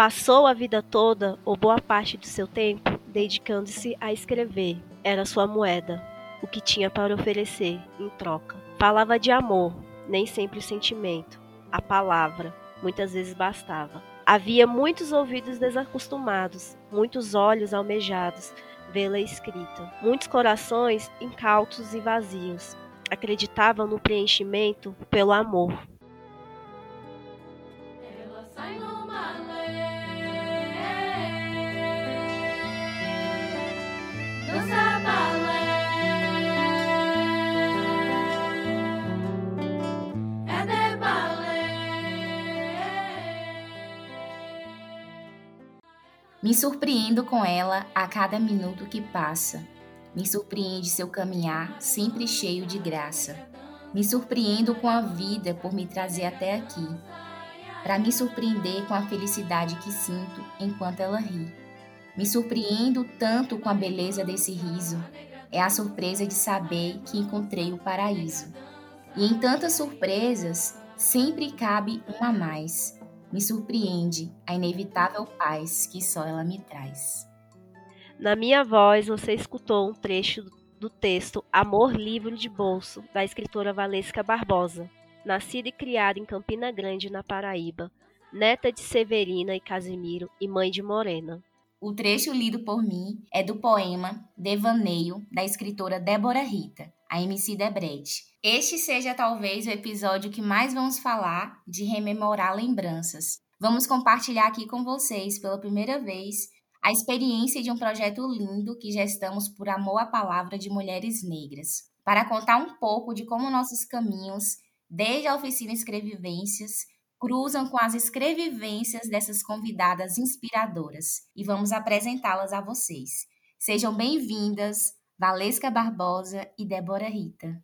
Passou a vida toda, ou boa parte do seu tempo, dedicando-se a escrever. Era sua moeda, o que tinha para oferecer em troca. Falava de amor, nem sempre o sentimento. A palavra, muitas vezes bastava. Havia muitos ouvidos desacostumados, muitos olhos almejados vê-la escrita, muitos corações incautos e vazios. Acreditavam no preenchimento pelo amor. Me surpreendo com ela a cada minuto que passa. Me surpreende seu caminhar, sempre cheio de graça. Me surpreendo com a vida por me trazer até aqui, para me surpreender com a felicidade que sinto enquanto ela ri. Me surpreendo tanto com a beleza desse riso, é a surpresa de saber que encontrei o paraíso. E em tantas surpresas, sempre cabe uma a mais me surpreende a inevitável paz que só ela me traz. Na minha voz, você escutou um trecho do texto Amor Livro de Bolso, da escritora Valesca Barbosa, nascida e criada em Campina Grande, na Paraíba, neta de Severina e Casimiro e mãe de Morena. O trecho lido por mim é do poema Devaneio, da escritora Débora Rita, a MC Debrete. Este seja talvez o episódio que mais vamos falar de rememorar lembranças. Vamos compartilhar aqui com vocês, pela primeira vez, a experiência de um projeto lindo que gestamos por amor à palavra de mulheres negras, para contar um pouco de como nossos caminhos, desde a oficina Escrevivências, cruzam com as escrevivências dessas convidadas inspiradoras e vamos apresentá-las a vocês. Sejam bem-vindas, Valesca Barbosa e Débora Rita.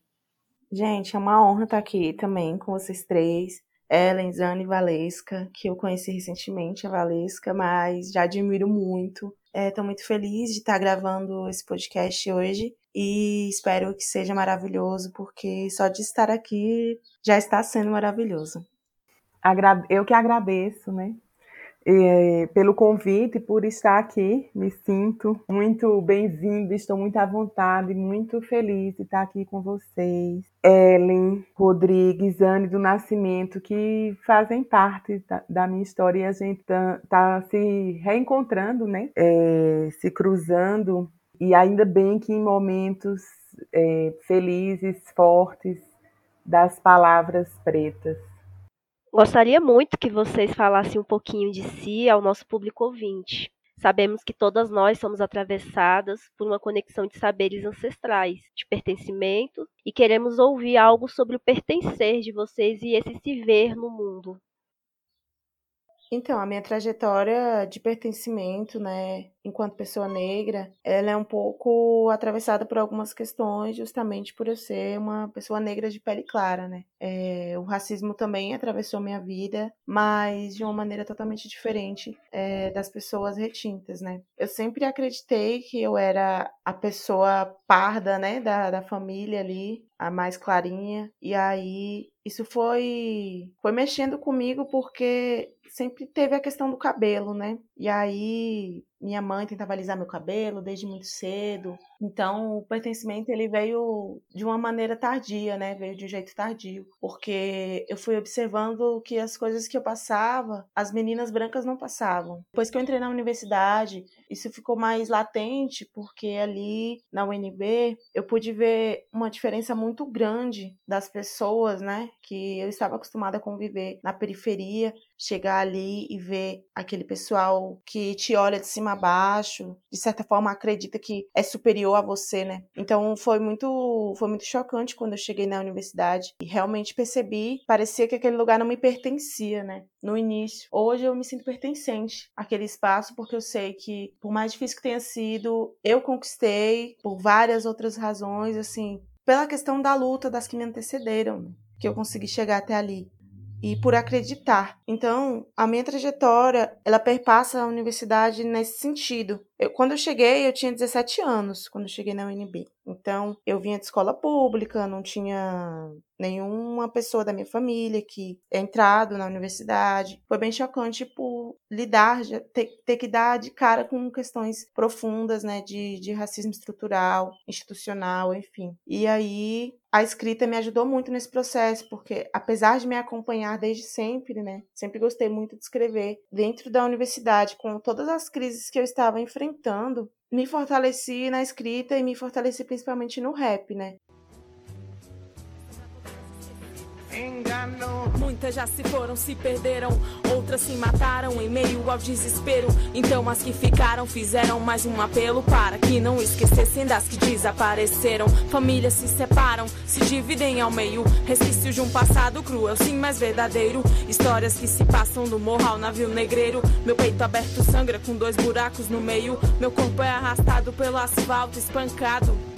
Gente, é uma honra estar aqui também com vocês três. Ellen, Zane e Valesca, que eu conheci recentemente, a Valesca, mas já admiro muito. Estou é, muito feliz de estar gravando esse podcast hoje e espero que seja maravilhoso, porque só de estar aqui já está sendo maravilhoso eu que agradeço, né? Pelo convite, por estar aqui. Me sinto muito bem-vindo, estou muito à vontade, muito feliz de estar aqui com vocês. Ellen, Rodrigues, Anne do Nascimento, que fazem parte da, da minha história e a gente está tá se reencontrando, né? É, se cruzando, e ainda bem que em momentos é, felizes, fortes, das palavras pretas. Gostaria muito que vocês falassem um pouquinho de si ao nosso público ouvinte. Sabemos que todas nós somos atravessadas por uma conexão de saberes ancestrais, de pertencimento, e queremos ouvir algo sobre o pertencer de vocês e esse se ver no mundo. Então, a minha trajetória de pertencimento, né, enquanto pessoa negra, ela é um pouco atravessada por algumas questões, justamente por eu ser uma pessoa negra de pele clara, né. É, o racismo também atravessou minha vida, mas de uma maneira totalmente diferente é, das pessoas retintas, né. Eu sempre acreditei que eu era a pessoa parda, né, da, da família ali, a mais clarinha, e aí isso foi foi mexendo comigo porque sempre teve a questão do cabelo, né? E aí minha mãe tentava alisar meu cabelo desde muito cedo. Então, o pertencimento ele veio de uma maneira tardia, né? Veio de um jeito tardio, porque eu fui observando que as coisas que eu passava, as meninas brancas não passavam. Depois que eu entrei na universidade, isso ficou mais latente, porque ali na UNB eu pude ver uma diferença muito grande das pessoas, né? Que eu estava acostumada a conviver na periferia, chegar ali e ver aquele pessoal que te olha de cima a baixo, de certa forma acredita que é superior a você, né? Então foi muito foi muito chocante quando eu cheguei na universidade e realmente percebi, parecia que aquele lugar não me pertencia, né? No início. Hoje eu me sinto pertencente àquele espaço porque eu sei que por mais difícil que tenha sido, eu conquistei por várias outras razões, assim, pela questão da luta das que me antecederam, que eu consegui chegar até ali e por acreditar. Então, a minha trajetória, ela perpassa a universidade nesse sentido, Eu, quando eu cheguei, eu tinha 17 anos, quando eu cheguei na UNB. Então, eu vinha de escola pública, não tinha nenhuma pessoa da minha família que é entrado na universidade. Foi bem chocante por lidar, ter, ter que dar de cara com questões profundas, né, de, de racismo estrutural, institucional, enfim. E aí, a escrita me ajudou muito nesse processo, porque apesar de me acompanhar desde sempre, né, sempre gostei muito de escrever dentro da universidade, com todas as crises que eu estava enfrentando, me fortaleci na escrita e me fortaleci principalmente no rap, né? Muitas já se foram, se perderam, outras se mataram em meio ao desespero. Então as que ficaram fizeram mais um apelo para que não esquecessem das que desapareceram. Famílias se separam, se dividem ao meio. Resquícios de um passado cruel, sim, mas verdadeiro. Histórias que se passam do morro ao navio negreiro. Meu peito aberto sangra com dois buracos no meio. Meu corpo é arrastado pelo asfalto espancado.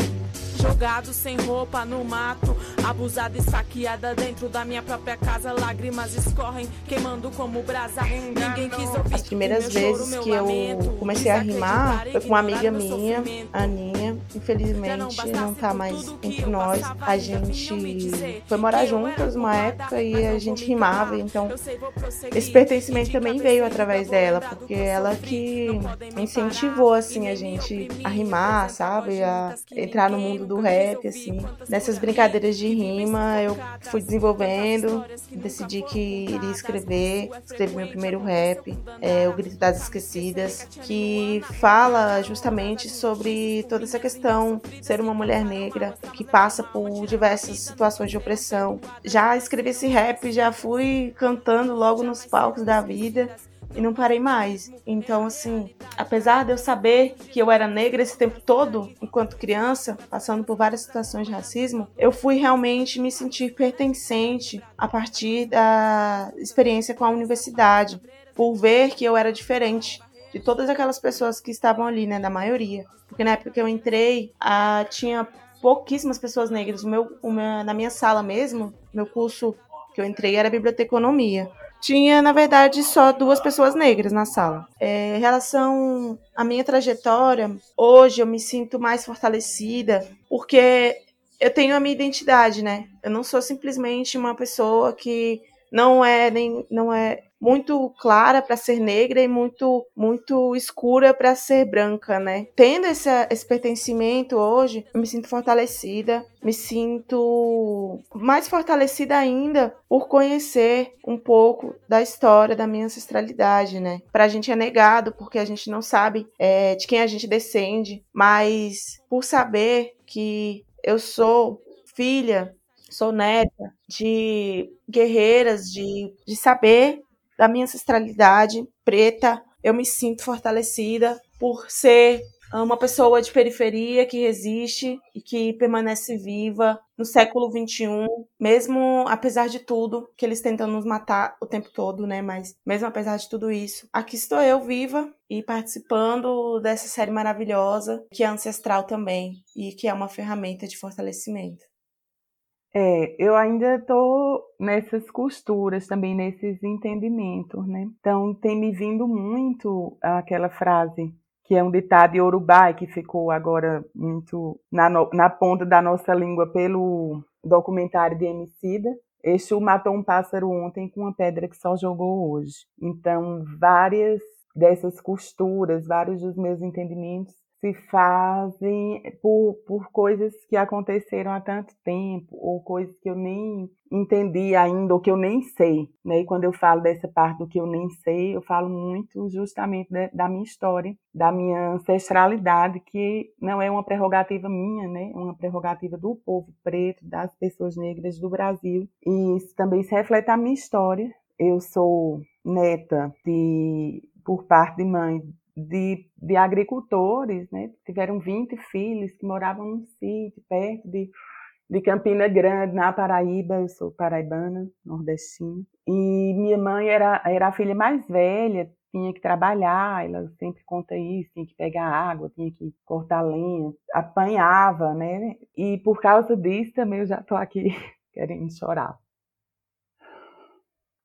Jogado sem roupa no mato, abusada, esfaqueada dentro da minha própria casa. Lágrimas escorrem, queimando como brasa. Ninguém quis ouvir. As primeiras vezes que eu comecei a rimar foi com uma amiga minha, Aninha. Infelizmente não tá mais entre nós. A gente foi morar juntas uma época e a gente rimava, então esse pertencimento também veio através dela, porque ela que incentivou assim a gente a rimar, sabe, a entrar no mundo do rap, assim. Nessas brincadeiras de rima, eu fui desenvolvendo, decidi que iria escrever, escrevi meu primeiro rap, é, O Grito das Esquecidas, que fala justamente sobre toda essa questão ser uma mulher negra que passa por diversas situações de opressão. Já escrevi esse rap, já fui cantando logo nos palcos da vida e não parei mais. Então, assim, apesar de eu saber que eu era negra esse tempo todo, enquanto criança, passando por várias situações de racismo, eu fui realmente me sentir pertencente a partir da experiência com a universidade, por ver que eu era diferente de todas aquelas pessoas que estavam ali, né, da maioria. Porque na época que eu entrei, a, tinha pouquíssimas pessoas negras. O meu, o meu, na minha sala mesmo, meu curso que eu entrei era biblioteconomia tinha, na verdade, só duas pessoas negras na sala. É, em relação à minha trajetória, hoje eu me sinto mais fortalecida porque eu tenho a minha identidade, né? Eu não sou simplesmente uma pessoa que não é nem não é muito clara para ser negra e muito muito escura para ser branca, né? Tendo esse, esse pertencimento hoje, eu me sinto fortalecida, me sinto mais fortalecida ainda por conhecer um pouco da história da minha ancestralidade, né? A gente é negado porque a gente não sabe é, de quem a gente descende, mas por saber que eu sou filha sou neta de guerreiras, de, de saber da minha ancestralidade preta. Eu me sinto fortalecida por ser uma pessoa de periferia que resiste e que permanece viva no século XXI, mesmo apesar de tudo, que eles tentam nos matar o tempo todo, né? Mas mesmo apesar de tudo isso, aqui estou eu viva e participando dessa série maravilhosa que é ancestral também e que é uma ferramenta de fortalecimento. É, eu ainda estou nessas costuras também, nesses entendimentos, né? Então, tem me vindo muito aquela frase que é um ditado Yorubá que ficou agora muito na, na ponta da nossa língua pelo documentário de Emicida. Exu matou um pássaro ontem com uma pedra que só jogou hoje. Então, várias dessas costuras, vários dos meus entendimentos se fazem por, por coisas que aconteceram há tanto tempo, ou coisas que eu nem entendi ainda, ou que eu nem sei. Né? E quando eu falo dessa parte do que eu nem sei, eu falo muito justamente de, da minha história, da minha ancestralidade, que não é uma prerrogativa minha, né? é uma prerrogativa do povo preto, das pessoas negras do Brasil. E isso também se reflete na minha história. Eu sou neta de, por parte de mãe de, de agricultores, né? Tiveram 20 filhos que moravam num sítio perto de, de Campina Grande, na Paraíba. Eu sou paraibana, nordestina. E minha mãe era, era a filha mais velha, tinha que trabalhar, ela sempre conta isso, tinha que pegar água, tinha que cortar lenha, apanhava, né? E por causa disso também eu já estou aqui querendo chorar.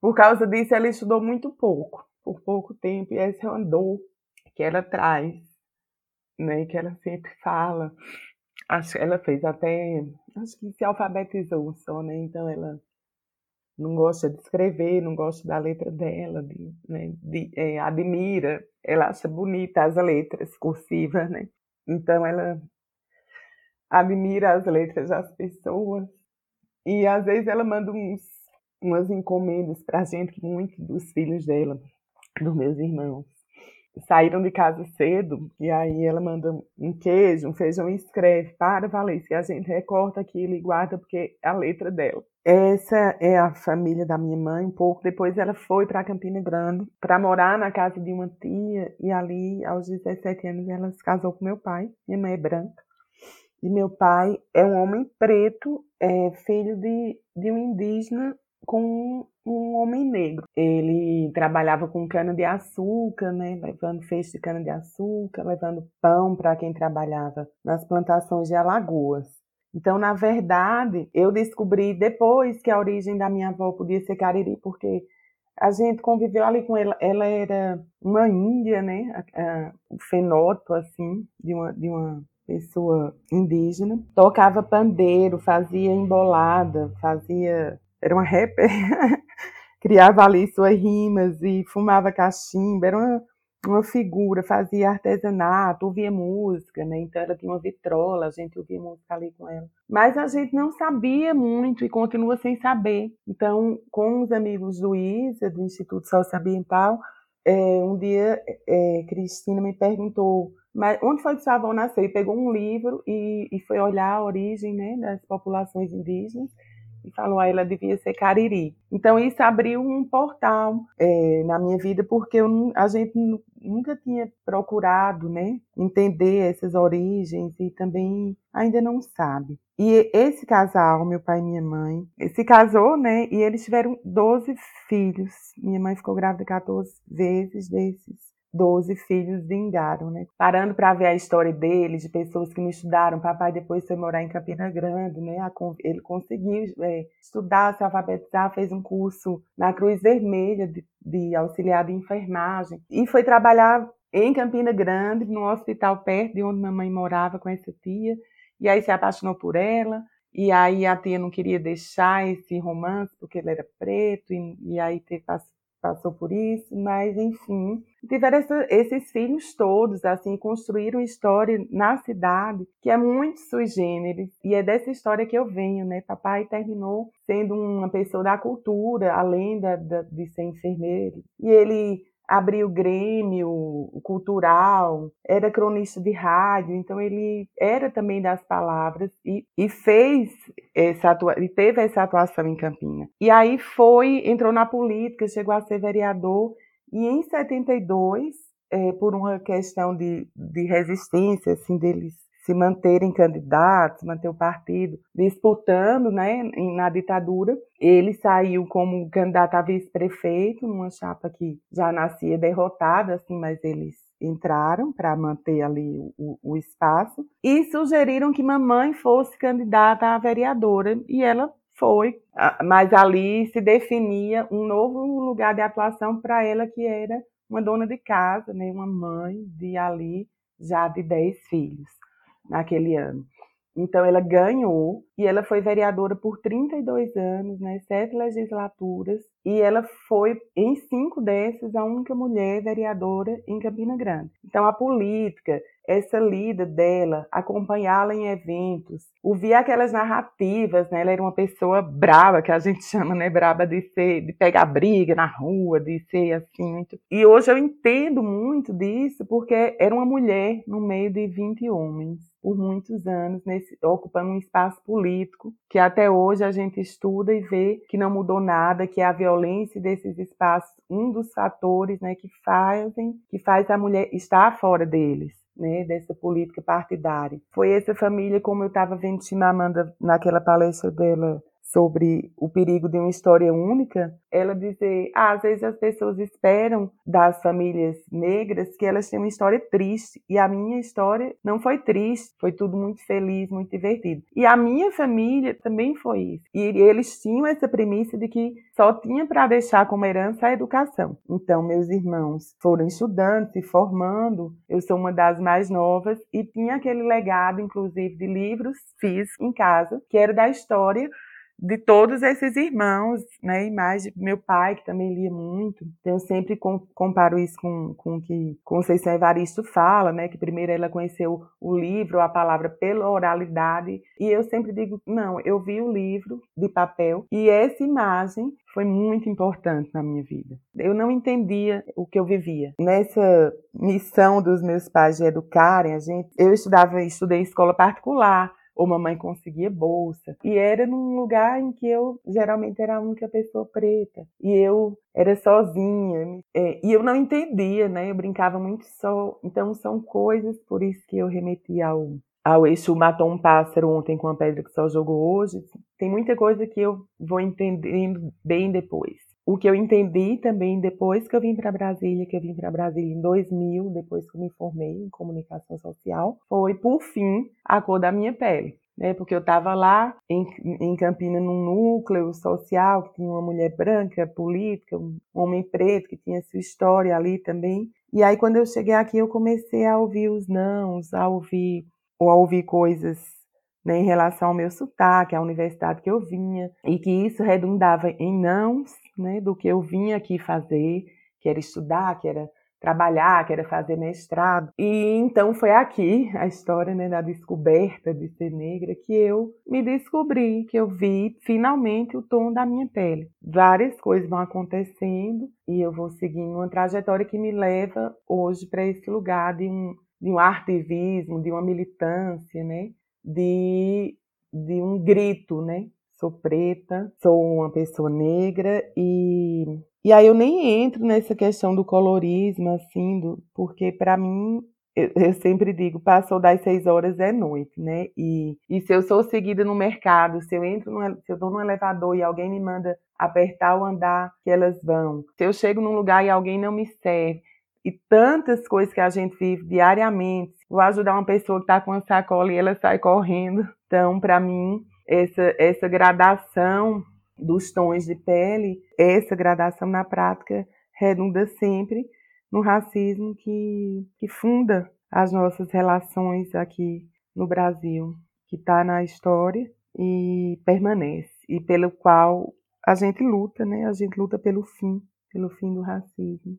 Por causa disso, ela estudou muito pouco, por pouco tempo, e essa é uma dor que ela traz né, que ela sempre fala. Acho ela fez até, acho que se alfabetizou só, né? Então ela não gosta de escrever, não gosta da letra dela, de, né, de, é, admira, ela acha bonita as letras cursivas, né? Então ela admira as letras das pessoas e às vezes ela manda uns, umas encomendas pra gente, muitos dos filhos dela, dos meus irmãos. Saíram de casa cedo e aí ela manda um queijo, um feijão e escreve para Valência. A gente recorta aquilo e guarda porque é a letra dela. Essa é a família da minha mãe. Um pouco depois ela foi para Campina Grande para morar na casa de uma tia e ali aos 17 anos ela se casou com meu pai. Minha mãe é branca. E meu pai é um homem preto, é filho de, de um indígena com um homem negro. Ele trabalhava com cana-de-açúcar, né, levando feixe de cana-de-açúcar, levando pão para quem trabalhava nas plantações de Alagoas. Então, na verdade, eu descobri depois que a origem da minha avó podia ser Cariri, porque a gente conviveu ali com ela. Ela era uma índia, né? O fenótipo, assim, de uma, de uma pessoa indígena. Tocava pandeiro, fazia embolada, fazia. Era uma rapper. Criava ali suas rimas e fumava cachimbo. Era uma, uma figura, fazia artesanato, ouvia música, né? Então ela tinha uma vitrola, a gente ouvia música ali com ela. Mas a gente não sabia muito e continua sem saber. Então, com os amigos do ISA, do Instituto Socioambiental, é, um dia é, Cristina me perguntou mas onde foi que sua avó nasceu? E pegou um livro e, e foi olhar a origem né, das populações indígenas e falou ah, ela devia ser Cariri. Então isso abriu um portal é, na minha vida porque eu, a gente nunca tinha procurado, né, entender essas origens e também ainda não sabe. E esse casal, meu pai e minha mãe, se casou, né, e eles tiveram 12 filhos. Minha mãe ficou grávida 14 vezes desses 12 filhos vingaram, né? Parando para ver a história deles, de pessoas que não estudaram, papai depois foi morar em Campina Grande, né? Ele conseguiu é, estudar, se alfabetizar, fez um curso na Cruz Vermelha de, de auxiliar de enfermagem e foi trabalhar em Campina Grande, no hospital perto de onde mamãe morava com essa tia, e aí se apaixonou por ela, e aí a tia não queria deixar esse romance porque ele era preto, e, e aí teve, passou por isso, mas enfim, tiveram essa, esses filhos todos, assim, construíram história na cidade que é muito sui generis, e é dessa história que eu venho, né? Papai terminou sendo uma pessoa da cultura, além da, da de ser enfermeiro, e ele abriu Grêmio cultural, era cronista de rádio, então ele era também das palavras e, e fez essa e teve essa atuação em Campina. E aí foi, entrou na política, chegou a ser vereador e em 72, é, por uma questão de, de resistência assim deles se manterem candidatos, manter o partido disputando né, na ditadura. Ele saiu como candidato a vice-prefeito, numa chapa que já nascia derrotada, assim, mas eles entraram para manter ali o, o, espaço. E sugeriram que mamãe fosse candidata a vereadora e ela foi, mas ali se definia um novo lugar de atuação para ela que era uma dona de casa, né, uma mãe de ali já de 10 filhos naquele ano. Então ela ganhou e ela foi vereadora por 32 anos, né, sete legislaturas, e ela foi em cinco dessas a única mulher vereadora em Campina Grande. Então a política, essa lida dela, acompanhá-la em eventos, ouvir aquelas narrativas, né? Ela era uma pessoa brava, que a gente chama, né, braba de ser, de pegar briga na rua, de ser assim muito. E hoje eu entendo muito disso porque era uma mulher no meio de 20 homens por muitos anos, nesse, ocupando um espaço político que até hoje a gente estuda e vê que não mudou nada, que é a violência desses espaços um dos fatores né, que fazem que faz a mulher estar fora deles né, dessa política partidária. Foi essa família, como eu estava vendo Chimamanda naquela palestra dela sobre o perigo de uma história única, ela dizer, ah, às vezes as pessoas esperam das famílias negras que elas tenham uma história triste, e a minha história não foi triste, foi tudo muito feliz, muito divertido. E a minha família também foi isso. E eles tinham essa premissa de que só tinha para deixar como herança a educação. Então, meus irmãos foram estudando, se formando, eu sou uma das mais novas, e tinha aquele legado, inclusive, de livros físicos em casa, que era da história de todos esses irmãos, né? E mais de meu pai, que também lia muito. Então, eu sempre comparo isso com, com o que Conceição Evaristo fala, né? Que primeiro ela conheceu o livro, a palavra pela oralidade. E eu sempre digo, não, eu vi o livro de papel e essa imagem foi muito importante na minha vida. Eu não entendia o que eu vivia. Nessa missão dos meus pais de educarem a gente, eu estudava, estudei escola particular, ou mamãe conseguia bolsa. E era num lugar em que eu geralmente era a única pessoa preta. E eu era sozinha. É, e eu não entendia, né? Eu brincava muito só. Então são coisas, por isso que eu remeti ao, ao eixo matou um pássaro ontem com a pedra que só jogou hoje. Tem muita coisa que eu vou entendendo bem depois. O que eu entendi também depois que eu vim para Brasília, que eu vim para Brasília em 2000, depois que eu me formei em comunicação social, foi, por fim, a cor da minha pele. Né, porque eu estava lá em, em Campina num núcleo social que tinha uma mulher branca, política, um homem preto que tinha sua história ali também. E aí quando eu cheguei aqui eu comecei a ouvir os nãos, a ouvir ou a ouvir coisas né, em relação ao meu sotaque, à universidade que eu vinha, e que isso redundava em nãos né, do que eu vinha aqui fazer, que era estudar, que era trabalhar, que era fazer mestrado. E então foi aqui a história né, da descoberta de ser negra que eu me descobri, que eu vi finalmente o tom da minha pele. Várias coisas vão acontecendo e eu vou seguindo uma trajetória que me leva hoje para esse lugar de um, de um ativismo, de uma militância, né? de, de um grito, né? Sou preta, sou uma pessoa negra e e aí eu nem entro nessa questão do colorismo assim, do, porque para mim eu, eu, sempre digo, passou das seis horas é noite, né? E, e se eu sou seguida no mercado, se eu entro, no, se eu estou no elevador e alguém me manda apertar o andar que elas vão, se eu chego num lugar e alguém não me serve, e tantas coisas que a gente vive diariamente. Vou ajudar uma pessoa que está com uma sacola e ela sai correndo. Então, para mim, essa, essa gradação dos tons de pele, essa gradação na prática redunda sempre no racismo que, que funda as nossas relações aqui no Brasil, que está na história e permanece, e pelo qual a gente luta, né? A gente luta pelo fim, pelo fim do racismo.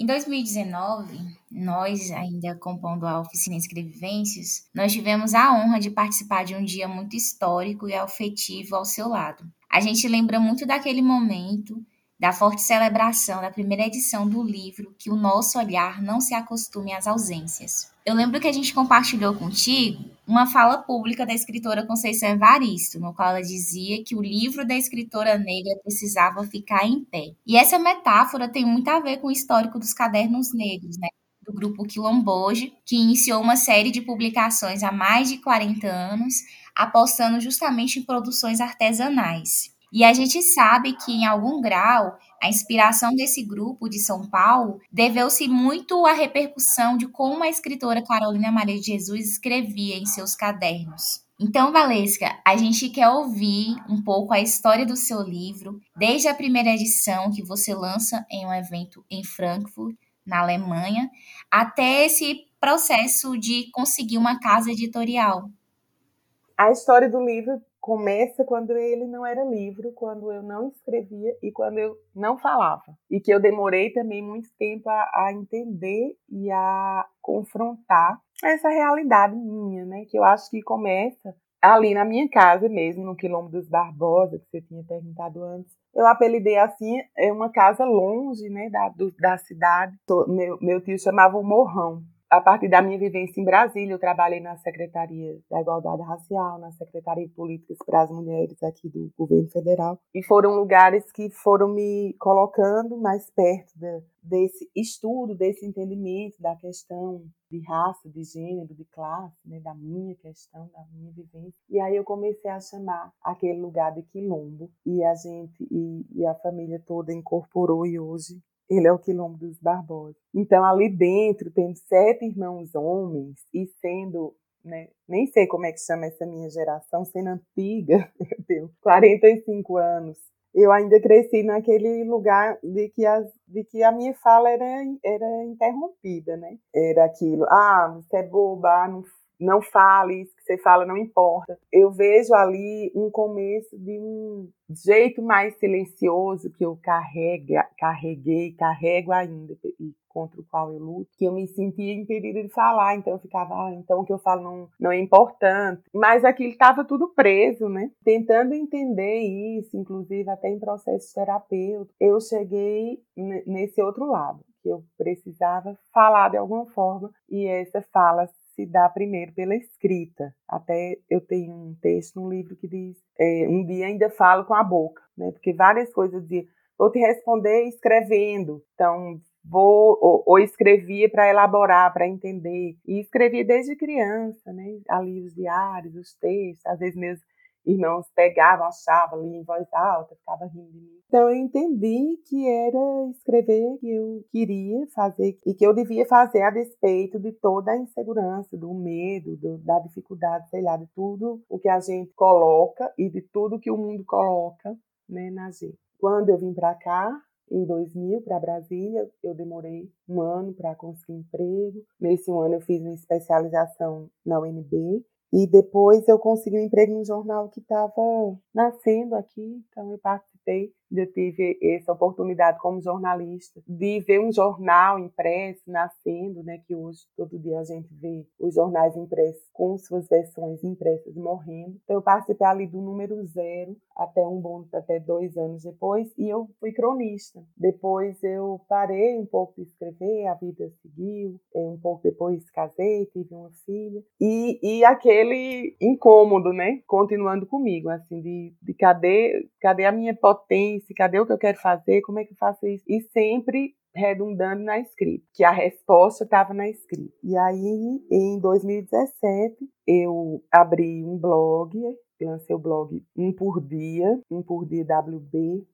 Em 2019, nós, ainda compondo a oficina Escrevivências, nós tivemos a honra de participar de um dia muito histórico e afetivo ao seu lado. A gente lembra muito daquele momento, da forte celebração da primeira edição do livro Que o Nosso Olhar Não Se Acostume às Ausências. Eu lembro que a gente compartilhou contigo uma fala pública da escritora Conceição Evaristo, no qual ela dizia que o livro da escritora negra precisava ficar em pé. E essa metáfora tem muito a ver com o histórico dos cadernos negros, né? do grupo Quilomboge, que iniciou uma série de publicações há mais de 40 anos, apostando justamente em produções artesanais. E a gente sabe que, em algum grau, a inspiração desse grupo de São Paulo deveu-se muito à repercussão de como a escritora Carolina Maria de Jesus escrevia em seus cadernos. Então, Valesca, a gente quer ouvir um pouco a história do seu livro, desde a primeira edição que você lança em um evento em Frankfurt, na Alemanha, até esse processo de conseguir uma casa editorial. A história do livro começa quando ele não era livro, quando eu não escrevia e quando eu não falava. E que eu demorei também muito tempo a, a entender e a confrontar essa realidade minha, né? Que eu acho que começa ali na minha casa mesmo, no Quilombo dos Barbosa, que você tinha perguntado antes. Eu apelidei assim, é uma casa longe, né, da, do, da cidade. Meu, meu tio chamava o Morrão, a partir da minha vivência em Brasília, eu trabalhei na Secretaria da Igualdade Racial, na Secretaria de Políticas para as Mulheres aqui do governo federal, e foram lugares que foram me colocando mais perto de, desse estudo, desse entendimento da questão de raça, de gênero, de classe, né, da minha questão, da minha vivência. E aí eu comecei a chamar aquele lugar de quilombo e a gente e, e a família toda incorporou e hoje ele é o quilombo dos Barbosa. Então ali dentro tem sete irmãos homens e sendo né, nem sei como é que chama essa minha geração, sendo antiga, eu tenho 45 anos, eu ainda cresci naquele lugar de que, as, de que a minha fala era, era interrompida, né? Era aquilo, ah, você é boba, não, não fale, isso que você fala não importa. Eu vejo ali um começo de um jeito mais silencioso que eu carrega, carreguei, carrego ainda, e contra o qual eu luto, que eu me sentia impedida de falar, então eu ficava, ah, então o que eu falo não, não é importante. Mas aquilo estava tudo preso, né? Tentando entender isso, inclusive até em processo terapêutico, eu cheguei nesse outro lado, que eu precisava falar de alguma forma, e essa fala se dá primeiro pela escrita. Até eu tenho um texto no livro que diz: é, um dia ainda falo com a boca, né? Porque várias coisas diziam, vou te responder escrevendo. Então, vou ou, ou escrevia para elaborar, para entender. E escrevia desde criança, né? Ali os diários, os textos, às vezes meus irmãos pegavam, achavam ali em voz alta, ficava rindo de mim. Então eu entendi que era escrever que eu queria fazer e que eu devia fazer a despeito de toda a insegurança, do medo, do, da dificuldade, sei lá, de tudo o que a gente coloca e de tudo que o mundo coloca né, na gente. Quando eu vim para cá, em 2000 para Brasília. Eu demorei um ano para conseguir emprego. Nesse ano eu fiz uma especialização na UNB e depois eu consegui um emprego num jornal que estava nascendo aqui, então eu participei eu tive essa oportunidade como jornalista de ver um jornal impresso nascendo, né, que hoje todo dia a gente vê os jornais impressos com suas versões impressas morrendo. Então eu participei ali do número zero até um bom até dois anos depois e eu fui cronista. Depois eu parei um pouco de escrever, a vida seguiu. É, um pouco depois casei, tive uma filha e, e aquele incômodo, né, continuando comigo, assim de, de cadê cadê a minha potência cadê o que eu quero fazer, como é que eu faço isso? E sempre redundando na escrita, que a resposta estava na escrita. E aí, em 2017, eu abri um blog, lancei o blog um por dia, um por dia wb.com.br,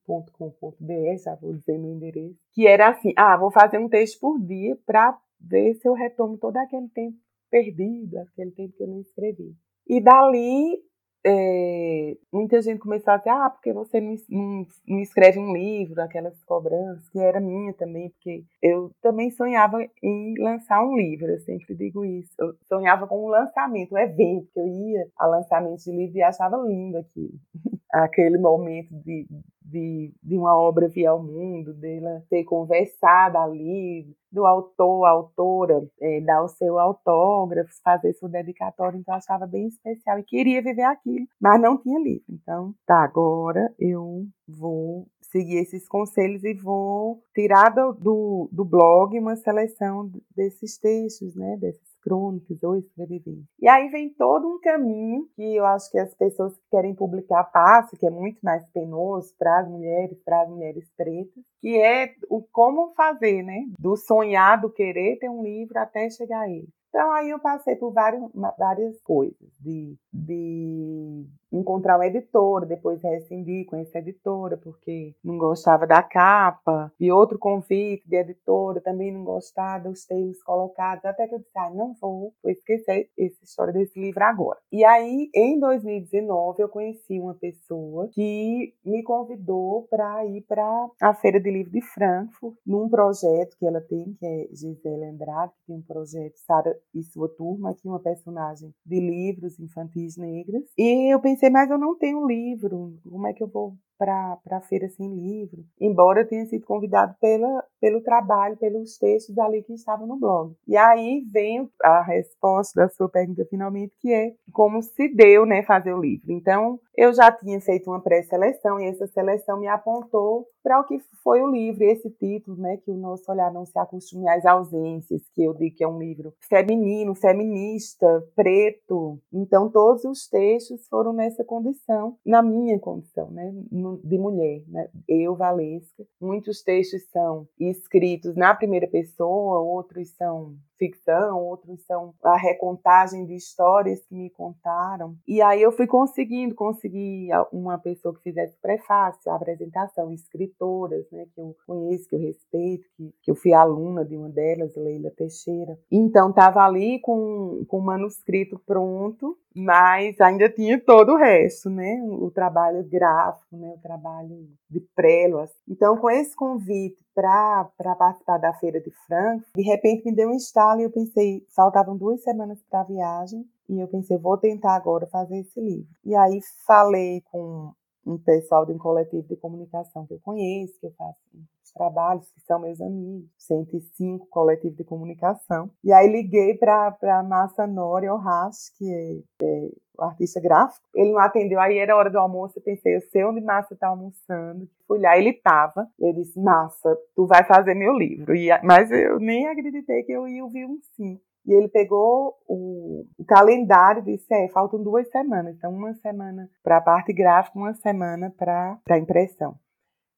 já vou dizer meu endereço, que era assim, ah, vou fazer um texto por dia para ver se eu retomo todo aquele tempo perdido, aquele tempo que eu não escrevi. E dali é, muita gente começou a dizer, ah, porque você não, não, não, escreve um livro, aquelas cobranças, que era minha também, porque eu também sonhava em lançar um livro, eu sempre digo isso. Eu sonhava com um lançamento, um evento, que eu ia a lançamento de livro e achava lindo aquilo. Aquele momento de, de, de uma obra vir ao mundo, dela ter conversado ali, do autor, autora, é, dar o seu autógrafo, fazer sua dedicatória, então eu achava bem especial e queria viver aquilo, mas não tinha livro. Então, tá, agora eu vou seguir esses conselhos e vou tirar do, do, do blog uma seleção desses textos, né, crônicas ou escrever. E aí vem todo um caminho que eu acho que as pessoas que querem publicar passam, que é muito mais penoso para as mulheres, para as mulheres pretas, que é o como fazer, né? Do sonhar, do querer ter um livro até chegar a ele. Então aí eu passei por várias, várias coisas, de, de encontrar uma editora, depois rescindir com essa editora, porque não gostava da capa, e outro convite de editora, também não gostava dos termos colocados, até que eu disse, ah, não vou, vou esquecer essa história desse livro agora. E aí, em 2019, eu conheci uma pessoa que me convidou para ir para a Feira de Livro de Frankfurt, num projeto que ela tem, que é Gisele Andrade, que tem um projeto Sara e sua turma, aqui uma personagem de livros infantis negras. E eu pensei, mas eu não tenho livro, como é que eu vou para a Feira Sem Livro, embora eu tenha sido convidado pela, pelo trabalho, pelos textos ali que estavam no blog. E aí vem a resposta da sua pergunta finalmente, que é como se deu né, fazer o livro. Então, eu já tinha feito uma pré-seleção e essa seleção me apontou para o que foi o livro, esse título, né, que o nosso olhar não se acostume às ausências, que eu digo que é um livro feminino, feminista, preto. Então, todos os textos foram nessa condição, na minha condição, né, de mulher, né, eu, Valesca. Muitos textos são escritos na primeira pessoa, outros são ficção, outros são a recontagem de histórias que me contaram. E aí eu fui conseguindo, consegui uma pessoa que fizesse prefácio, a apresentação, escritoras, né, que eu conheço, que eu respeito, que, que eu fui aluna de uma delas, Leila Teixeira. Então estava ali com, com o manuscrito pronto, mas ainda tinha todo o resto, né? O trabalho gráfico, né? O trabalho de prelo. Assim. Então, com esse convite para participar da feira de Frankfurt, de repente me deu um estalo e eu pensei, faltavam duas semanas para a viagem, e eu pensei, vou tentar agora fazer esse livro. E aí falei com um pessoal de um coletivo de comunicação que eu conheço, que eu faço trabalhos, que são meus amigos, 105 coletivos de comunicação. E aí liguei para a Massa Nori Orras, que é, é o artista gráfico. Ele não atendeu, aí era hora do almoço, eu pensei, eu sei onde Massa está almoçando. Fui lá, ele estava. Ele disse, Massa, tu vai fazer meu livro. E, mas eu nem acreditei que eu ia ouvir um sim. E ele pegou o, o calendário e disse: é, faltam duas semanas. Então, uma semana para a parte gráfica, uma semana para a impressão.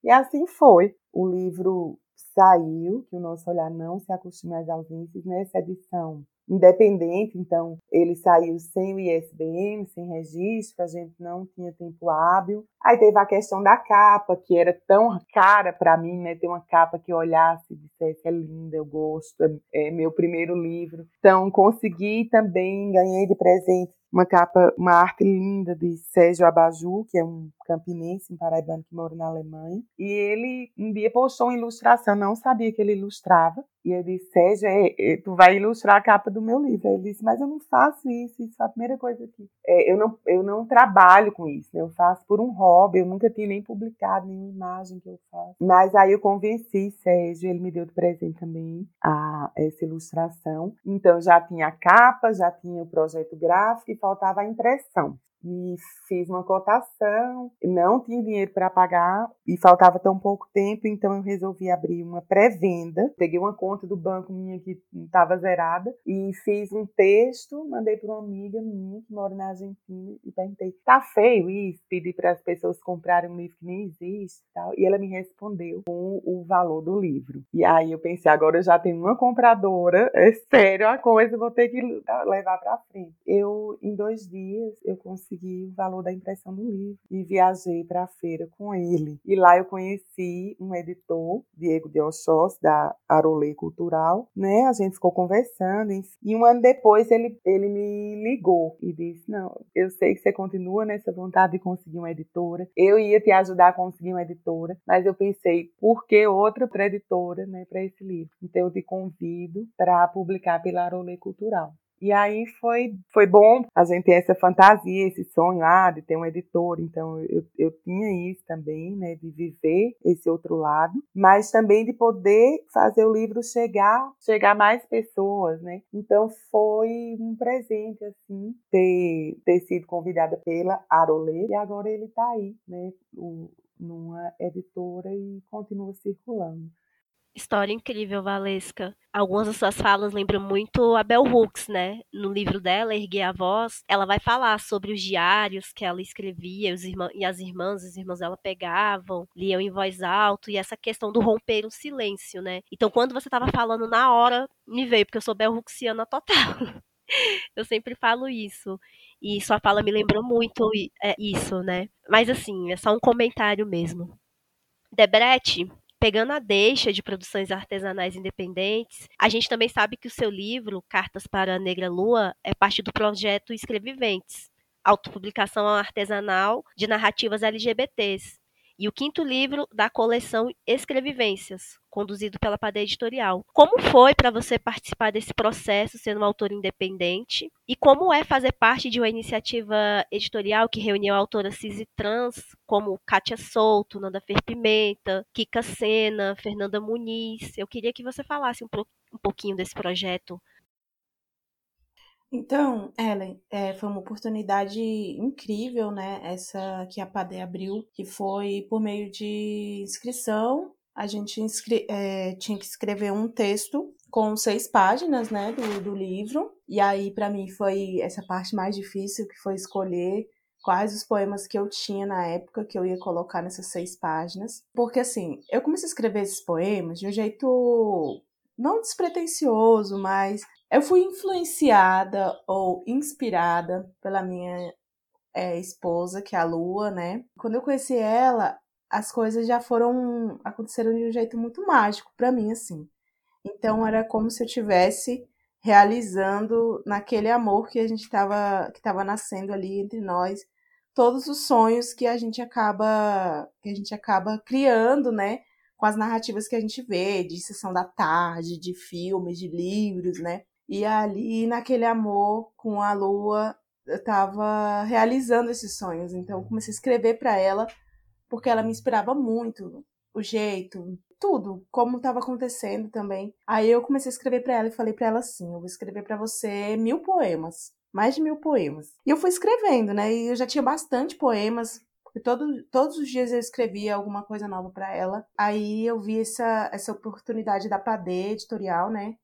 E assim foi. O livro saiu, que o nosso olhar não se acostume às ausências, nessa edição independente, então ele saiu sem o ISBN, sem registro, a gente não tinha tempo hábil. Aí teve a questão da capa, que era tão cara para mim, né? Ter uma capa que eu olhasse e dissesse é linda, eu gosto, é, é meu primeiro livro. Então consegui também, ganhei de presente uma capa, uma arte linda de Sérgio Abaju, que é um campinense, um paraibano que mora na Alemanha. E ele um dia postou uma ilustração, não sabia que ele ilustrava. E eu disse, Sérgio, é, é, tu vai ilustrar a capa do meu livro. Ele disse, mas eu não faço isso, isso é a primeira coisa que... É, eu, não, eu não trabalho com isso, né? eu faço por um hobby, eu nunca tinha nem publicado nenhuma imagem que eu faço. Mas aí eu convenci Sérgio, ele me deu de presente também a, essa ilustração. Então já tinha a capa, já tinha o projeto gráfico, faltava a impressão e fiz uma cotação, não tinha dinheiro para pagar e faltava tão pouco tempo, então eu resolvi abrir uma pré-venda. Peguei uma conta do banco minha que estava zerada e fiz um texto, mandei para uma amiga minha que mora na Argentina e perguntei: "Tá feio isso?" Pedi para as pessoas comprarem um livro que nem existe, tal, e ela me respondeu com o valor do livro. E aí eu pensei: agora eu já tenho uma compradora, é sério a coisa, vou ter que levar para frente. Eu em dois dias eu consegui consegui o valor da impressão do livro e viajei para a feira com ele. E lá eu conheci um editor, Diego de Oxós, da Arolê Cultural, né? A gente ficou conversando e um ano depois ele, ele me ligou e disse: Não, eu sei que você continua nessa vontade de conseguir uma editora. Eu ia te ajudar a conseguir uma editora, mas eu pensei, por que outra para editora, né, para esse livro? Então eu te convido para publicar pela Arolê Cultural. E aí foi, foi bom a gente ter essa fantasia, esse sonho ah, de ter um editor. Então eu, eu tinha isso também, né, de viver esse outro lado, mas também de poder fazer o livro chegar, chegar mais pessoas, né? Então foi um presente assim ter, ter sido convidada pela Arolê e agora ele está aí, né, o, numa editora e continua circulando. História incrível, Valesca. Algumas das suas falas lembram muito a Bell Hooks, né? No livro dela, Erguer a Voz, ela vai falar sobre os diários que ela escrevia os irmãos, e as irmãs, os irmãos dela pegavam, liam em voz alta, e essa questão do romper o silêncio, né? Então, quando você estava falando na hora, me veio, porque eu sou Bell Hooksiana total. eu sempre falo isso. E sua fala me lembrou muito é, isso, né? Mas assim, é só um comentário mesmo. Debrecht, pegando a deixa de produções artesanais independentes, a gente também sabe que o seu livro, Cartas para a Negra Lua, é parte do projeto Escreviventes, autopublicação artesanal de narrativas LGBTs. E o quinto livro da coleção Escrevivências, conduzido pela Padê Editorial. Como foi para você participar desse processo sendo um autor independente? E como é fazer parte de uma iniciativa editorial que reuniu autoras cis e trans, como Kátia Souto, Nanda Fer Pimenta, Kika Sena, Fernanda Muniz? Eu queria que você falasse um, um pouquinho desse projeto. Então, Ellen, é, foi uma oportunidade incrível, né? Essa que a PADE abriu, que foi por meio de inscrição a gente é, tinha que escrever um texto com seis páginas, né, do, do livro. E aí, para mim, foi essa parte mais difícil, que foi escolher quais os poemas que eu tinha na época que eu ia colocar nessas seis páginas. Porque, assim, eu comecei a escrever esses poemas de um jeito não despretensioso, mas eu fui influenciada ou inspirada pela minha é, esposa, que é a Lua, né? Quando eu conheci ela, as coisas já foram aconteceram de um jeito muito mágico para mim assim. Então era como se eu tivesse realizando naquele amor que a gente estava que estava nascendo ali entre nós todos os sonhos que a gente acaba que a gente acaba criando, né, com as narrativas que a gente vê de sessão da tarde, de filmes, de livros, né? E ali naquele amor com a lua eu estava realizando esses sonhos. Então comecei a escrever para ela porque ela me inspirava muito, o jeito, tudo, como estava acontecendo também. Aí eu comecei a escrever para ela e falei para ela assim: eu vou escrever para você mil poemas, mais de mil poemas. E eu fui escrevendo, né? E eu já tinha bastante poemas. Porque todo, todos os dias eu escrevia alguma coisa nova para ela. Aí eu vi essa, essa oportunidade da Padê Editorial, né?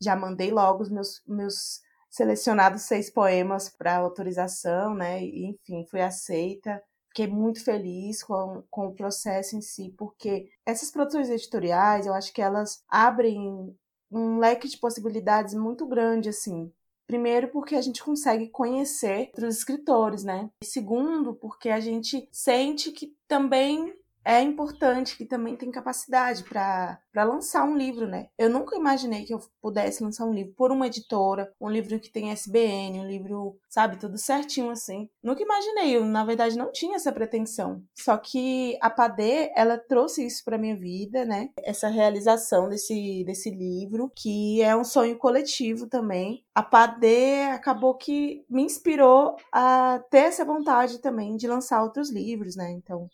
Já mandei logo os meus, meus selecionados seis poemas para autorização, né? E, enfim, fui aceita fiquei muito feliz com, com o processo em si, porque essas produções editoriais, eu acho que elas abrem um leque de possibilidades muito grande, assim. Primeiro, porque a gente consegue conhecer outros escritores, né? E segundo, porque a gente sente que também é importante que também tem capacidade para lançar um livro, né? Eu nunca imaginei que eu pudesse lançar um livro por uma editora, um livro que tem SBN, um livro, sabe, tudo certinho assim. Nunca imaginei, eu na verdade não tinha essa pretensão. Só que a Padê, ela trouxe isso para minha vida, né? Essa realização desse desse livro, que é um sonho coletivo também. A Padê acabou que me inspirou a ter essa vontade também de lançar outros livros, né? Então,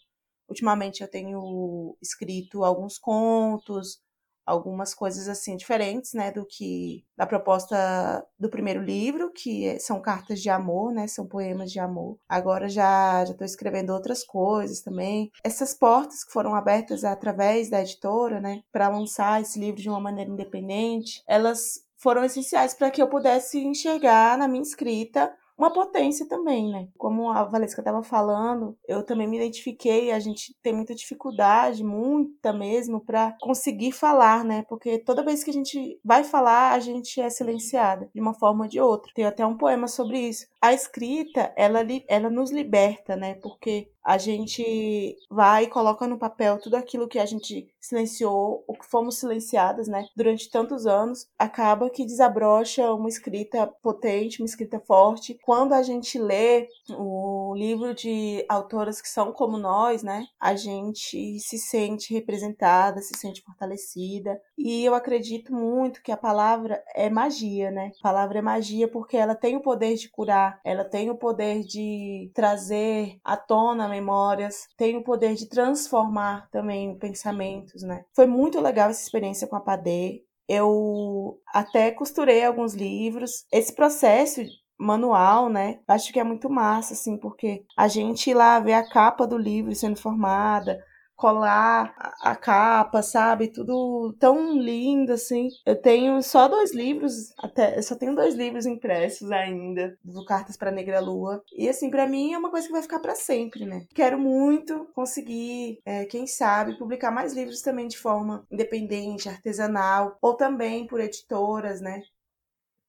Ultimamente eu tenho escrito alguns contos, algumas coisas assim diferentes, né, do que da proposta do primeiro livro, que é, são cartas de amor, né, são poemas de amor. Agora já já estou escrevendo outras coisas também. Essas portas que foram abertas através da editora, né, para lançar esse livro de uma maneira independente, elas foram essenciais para que eu pudesse enxergar na minha escrita uma potência também, né? Como a Valesca estava falando, eu também me identifiquei, a gente tem muita dificuldade, muita mesmo, para conseguir falar, né? Porque toda vez que a gente vai falar, a gente é silenciada de uma forma ou de outra. Tem até um poema sobre isso. A escrita, ela, ela nos liberta, né? Porque a gente vai e coloca no papel tudo aquilo que a gente silenciou, ou que fomos silenciadas, né, durante tantos anos, acaba que desabrocha uma escrita potente, uma escrita forte. Quando a gente lê o livro de autoras que são como nós, né, a gente se sente representada, se sente fortalecida. E eu acredito muito que a palavra é magia, né? A palavra é magia porque ela tem o poder de curar, ela tem o poder de trazer à tona memórias, tem o poder de transformar também pensamentos, né? Foi muito legal essa experiência com a Padê. Eu até costurei alguns livros. Esse processo manual, né? Acho que é muito massa, assim, porque a gente ir lá ver a capa do livro sendo formada, colar a capa, sabe? Tudo tão lindo assim. Eu tenho só dois livros, até eu só tenho dois livros impressos ainda, do Cartas para Negra Lua. E assim, para mim é uma coisa que vai ficar para sempre, né? Quero muito conseguir, é, quem sabe, publicar mais livros também de forma independente, artesanal, ou também por editoras, né?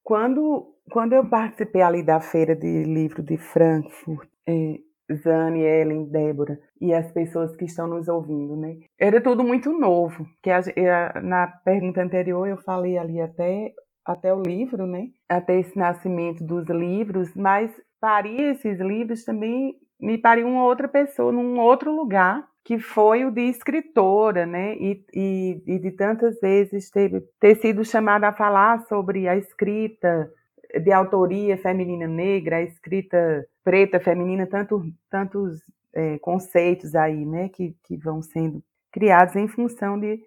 Quando, quando eu participei ali da feira de livro de Frankfurt, é, Zane, Ellen, Débora e as pessoas que estão nos ouvindo, né? Era tudo muito novo, que a, na pergunta anterior eu falei ali até até o livro, né? Até esse nascimento dos livros, mas paria esses livros também me paria uma outra pessoa num outro lugar que foi o de escritora, né? E, e, e de tantas vezes ter, ter sido chamada a falar sobre a escrita de autoria feminina negra, a escrita preta feminina, tanto, tantos é, conceitos aí, né? Que, que vão sendo criados em função de,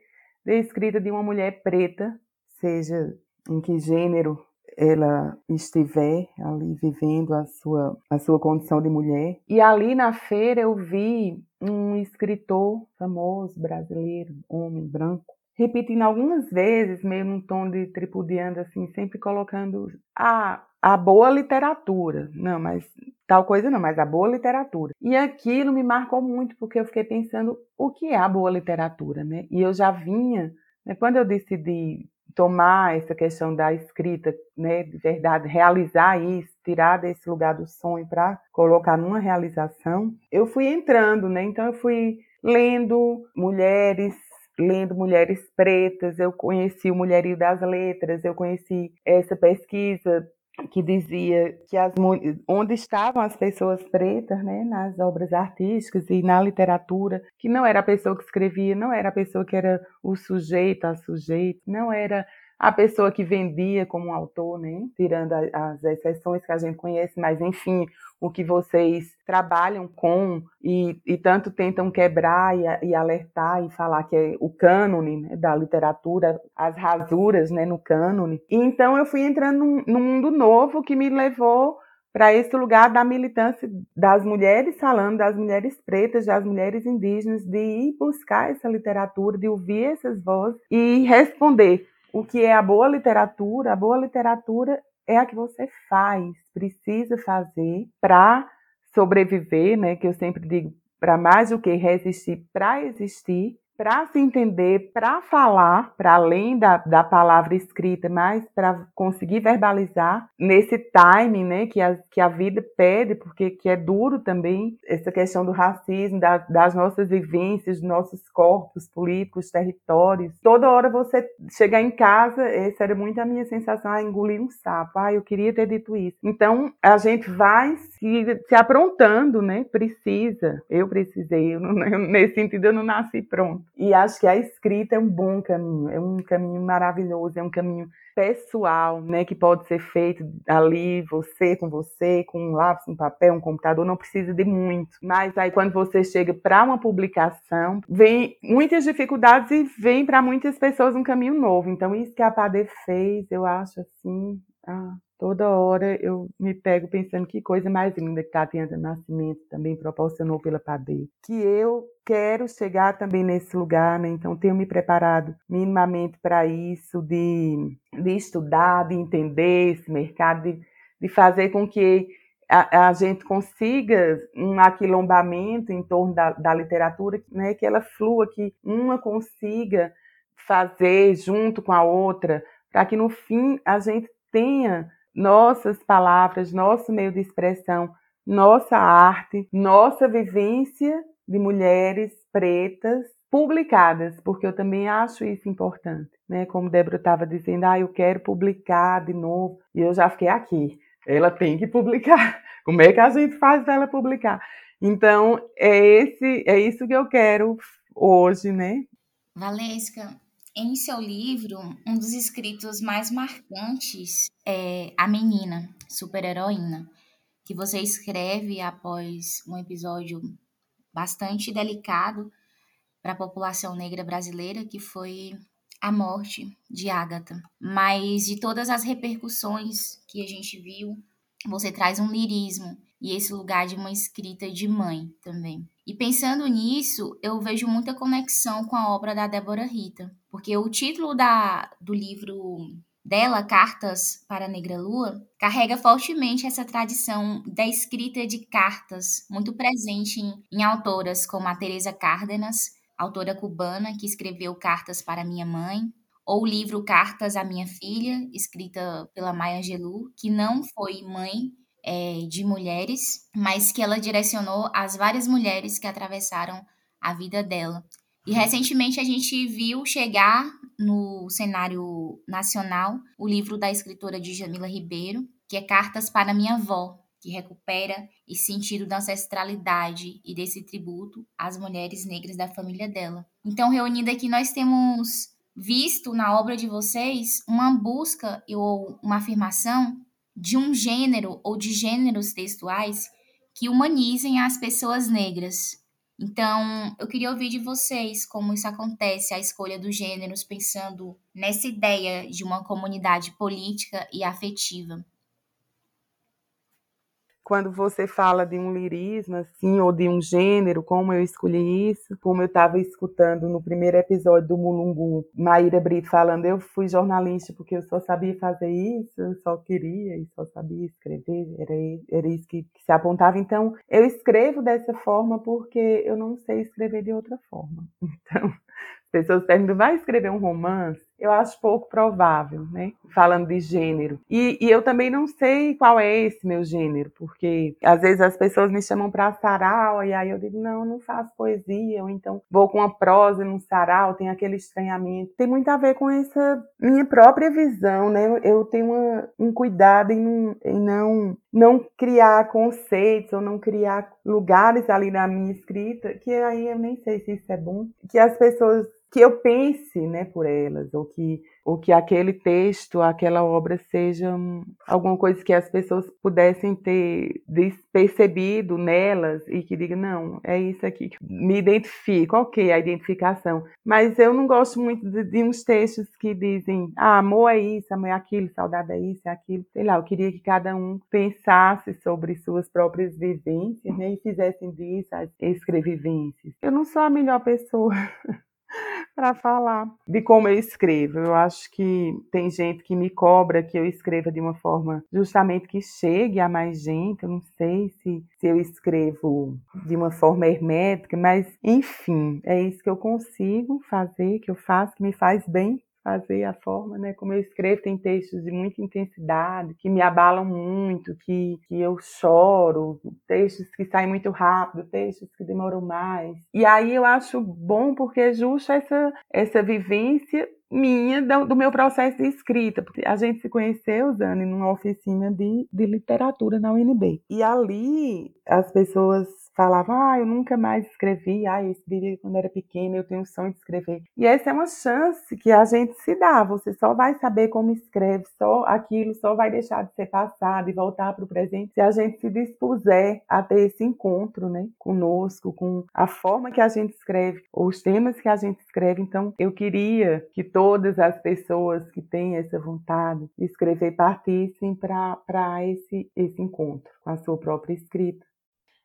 de escrita de uma mulher preta, seja em que gênero ela estiver ali vivendo a sua, a sua condição de mulher. E ali na feira eu vi um escritor famoso brasileiro, homem branco, repetindo algumas vezes, meio num tom de tripudiando, assim, sempre colocando a, a boa literatura. Não, mas tal coisa não, mas a boa literatura. E aquilo me marcou muito, porque eu fiquei pensando o que é a boa literatura, né? E eu já vinha, né, quando eu decidi tomar essa questão da escrita, né, de verdade, realizar isso, tirar desse lugar do sonho para colocar numa realização, eu fui entrando, né? Então eu fui lendo mulheres, lendo mulheres pretas, eu conheci o Mulherio das Letras, eu conheci essa pesquisa que dizia que as onde estavam as pessoas pretas, né, nas obras artísticas e na literatura, que não era a pessoa que escrevia, não era a pessoa que era o sujeito, a sujeito, não era a pessoa que vendia como autor, né? Tirando as exceções que a gente conhece, mas enfim, o que vocês trabalham com e, e tanto tentam quebrar e, e, alertar e falar que é o cânone né, da literatura, as rasuras né, no cânone. E então eu fui entrando num, num mundo novo que me levou para esse lugar da militância das mulheres falando, das mulheres pretas, das mulheres indígenas, de ir buscar essa literatura, de ouvir essas vozes e responder o que é a boa literatura? A boa literatura é a que você faz, precisa fazer para sobreviver, né? Que eu sempre digo, para mais do que resistir, para existir para se entender, para falar, para além da, da palavra escrita, mas para conseguir verbalizar nesse time, né, que a, que a vida pede, porque que é duro também essa questão do racismo, da, das nossas vivências, dos nossos corpos políticos, territórios. Toda hora você chegar em casa, essa era muito a minha sensação, ah, engolir um sapo, ah, eu queria ter dito isso. Então, a gente vai se, se aprontando, né, precisa, eu precisei, eu não, nesse sentido eu não nasci pronto. E acho que a escrita é um bom caminho, é um caminho maravilhoso, é um caminho pessoal, né, que pode ser feito ali, você com você, com um lápis, um papel, um computador, não precisa de muito. Mas aí quando você chega para uma publicação, vem muitas dificuldades e vem para muitas pessoas um caminho novo. Então isso que a Padê fez, eu acho assim, ah, Toda hora eu me pego pensando que coisa mais linda que Tatiana Nascimento também proporcionou pela Padê. Que eu quero chegar também nesse lugar, né? Então tenho me preparado minimamente para isso, de, de estudar, de entender esse mercado, de, de fazer com que a, a, gente consiga um aquilombamento em torno da, da literatura, né? Que ela flua, que uma consiga fazer junto com a outra, para que no fim a gente tenha nossas palavras, nosso meio de expressão, nossa arte, nossa vivência de mulheres pretas publicadas, porque eu também acho isso importante, né? Como Débora estava dizendo, ah, eu quero publicar de novo, e eu já fiquei aqui. Ela tem que publicar. Como é que a gente faz para ela publicar? Então, é esse, é isso que eu quero hoje, né? Valesca, em seu livro, um dos escritos mais marcantes é A Menina, super-heroína, que você escreve após um episódio bastante delicado para a população negra brasileira, que foi a morte de Ágata. Mas de todas as repercussões que a gente viu, você traz um lirismo e esse lugar de uma escrita de mãe também. E pensando nisso, eu vejo muita conexão com a obra da Débora Rita, porque o título da, do livro dela, Cartas para a Negra Lua, carrega fortemente essa tradição da escrita de cartas, muito presente em, em autoras como a Teresa Cárdenas, autora cubana que escreveu Cartas para Minha Mãe, ou o livro Cartas à Minha Filha, escrita pela Maya Angelou, que não foi mãe é, de mulheres, mas que ela direcionou às várias mulheres que atravessaram a vida dela. E recentemente a gente viu chegar no cenário nacional o livro da escritora Djamila Ribeiro, que é Cartas para Minha Avó, que recupera esse sentido da ancestralidade e desse tributo às mulheres negras da família dela. Então, reunida aqui, nós temos visto na obra de vocês uma busca ou uma afirmação de um gênero ou de gêneros textuais que humanizem as pessoas negras. Então, eu queria ouvir de vocês como isso acontece, a escolha dos gêneros, pensando nessa ideia de uma comunidade política e afetiva quando você fala de um lirismo, assim, ou de um gênero, como eu escolhi isso, como eu estava escutando no primeiro episódio do Mulungu, Maíra Brito falando, eu fui jornalista porque eu só sabia fazer isso, eu só queria e só sabia escrever, era, era isso que, que se apontava. Então, eu escrevo dessa forma porque eu não sei escrever de outra forma. Então, pessoas perguntam, vai escrever um romance? Eu acho pouco provável, né? Falando de gênero. E, e, eu também não sei qual é esse meu gênero, porque às vezes as pessoas me chamam para sarau, e aí eu digo, não, não faço poesia, ou então vou com uma prosa num sarau, tem aquele estranhamento. Tem muito a ver com essa minha própria visão, né? Eu tenho uma, um cuidado em em não, não criar conceitos ou não criar lugares ali na minha escrita, que aí eu nem sei se isso é bom, que as pessoas que eu pense né, por elas, ou que, ou que aquele texto, aquela obra seja alguma coisa que as pessoas pudessem ter percebido nelas e que digam, não, é isso aqui que me identifico, ok, a identificação. Mas eu não gosto muito de, de uns textos que dizem, ah, amor é isso, amor é aquilo, saudade é isso, é aquilo. Sei lá, eu queria que cada um pensasse sobre suas próprias vivências né, e fizessem disso as escrevivências. Eu não sou a melhor pessoa para falar de como eu escrevo. Eu acho que tem gente que me cobra que eu escreva de uma forma justamente que chegue a mais gente. Eu não sei se, se eu escrevo de uma forma hermética, mas enfim, é isso que eu consigo fazer, que eu faço, que me faz bem fazer a forma, né, como eu escrevo, tem textos de muita intensidade, que me abalam muito, que, que eu choro, textos que saem muito rápido, textos que demoram mais. E aí eu acho bom porque é justo essa, essa vivência minha do, meu processo de escrita, porque a gente se conheceu, Zane, numa oficina de, de literatura na UNB. E ali as pessoas falavam, ah, eu nunca mais escrevi, ah, eu escrevi quando era pequena, eu tenho um sonho de escrever. E essa é uma chance que a gente se dá, você só vai saber como escreve, só aquilo só vai deixar de ser passado e voltar para o presente se a gente se dispuser a ter esse encontro, né, conosco, com a forma que a gente escreve, os temas que a gente escreve. Então, eu queria que todas as pessoas que têm essa vontade de escrever partissem para esse, esse encontro com a sua própria escrita.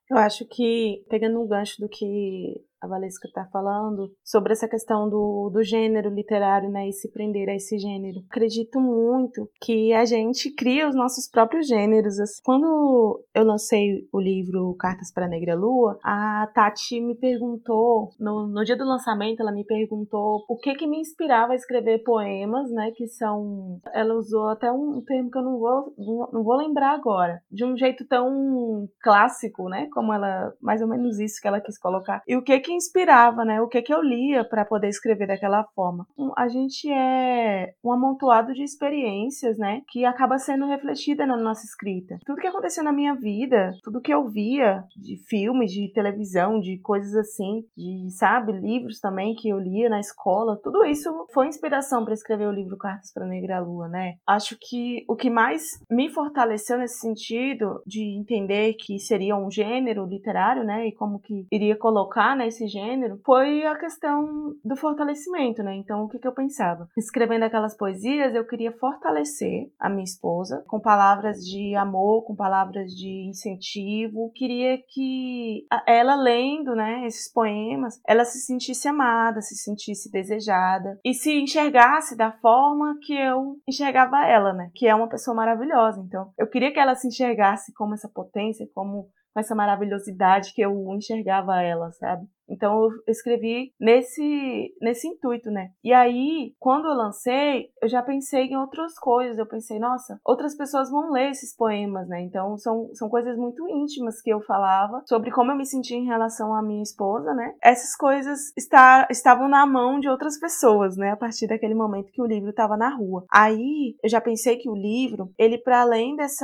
Eu acho que, pegando um gancho do que a Valesca está falando sobre essa questão do, do gênero literário, né, e se prender a esse gênero. Acredito muito que a gente cria os nossos próprios gêneros. Quando eu lancei o livro Cartas para a Negra Lua, a Tati me perguntou, no, no dia do lançamento, ela me perguntou o que que me inspirava a escrever poemas, né, que são... Ela usou até um termo que eu não vou, não vou lembrar agora, de um jeito tão clássico, né, como ela, mais ou menos isso que ela quis colocar. E o que que inspirava, né? O que que eu lia para poder escrever daquela forma. A gente é um amontoado de experiências, né? Que acaba sendo refletida na nossa escrita. Tudo que aconteceu na minha vida, tudo que eu via de filmes, de televisão, de coisas assim, de, sabe, livros também que eu lia na escola, tudo isso foi inspiração para escrever o livro Cartas para Negra Lua, né? Acho que o que mais me fortaleceu nesse sentido de entender que seria um gênero literário, né? E como que iria colocar nesse esse gênero foi a questão do fortalecimento, né? Então, o que, que eu pensava? Escrevendo aquelas poesias, eu queria fortalecer a minha esposa com palavras de amor, com palavras de incentivo. Queria que ela lendo, né, esses poemas, ela se sentisse amada, se sentisse desejada e se enxergasse da forma que eu enxergava ela, né? Que é uma pessoa maravilhosa. Então, eu queria que ela se enxergasse como essa potência, como com essa maravilhosidade que eu enxergava ela, sabe? Então eu escrevi nesse nesse intuito, né? E aí, quando eu lancei, eu já pensei em outras coisas. Eu pensei, nossa, outras pessoas vão ler esses poemas, né? Então são, são coisas muito íntimas que eu falava sobre como eu me sentia em relação à minha esposa, né? Essas coisas está, estavam na mão de outras pessoas, né? A partir daquele momento que o livro estava na rua. Aí eu já pensei que o livro, ele para além dessa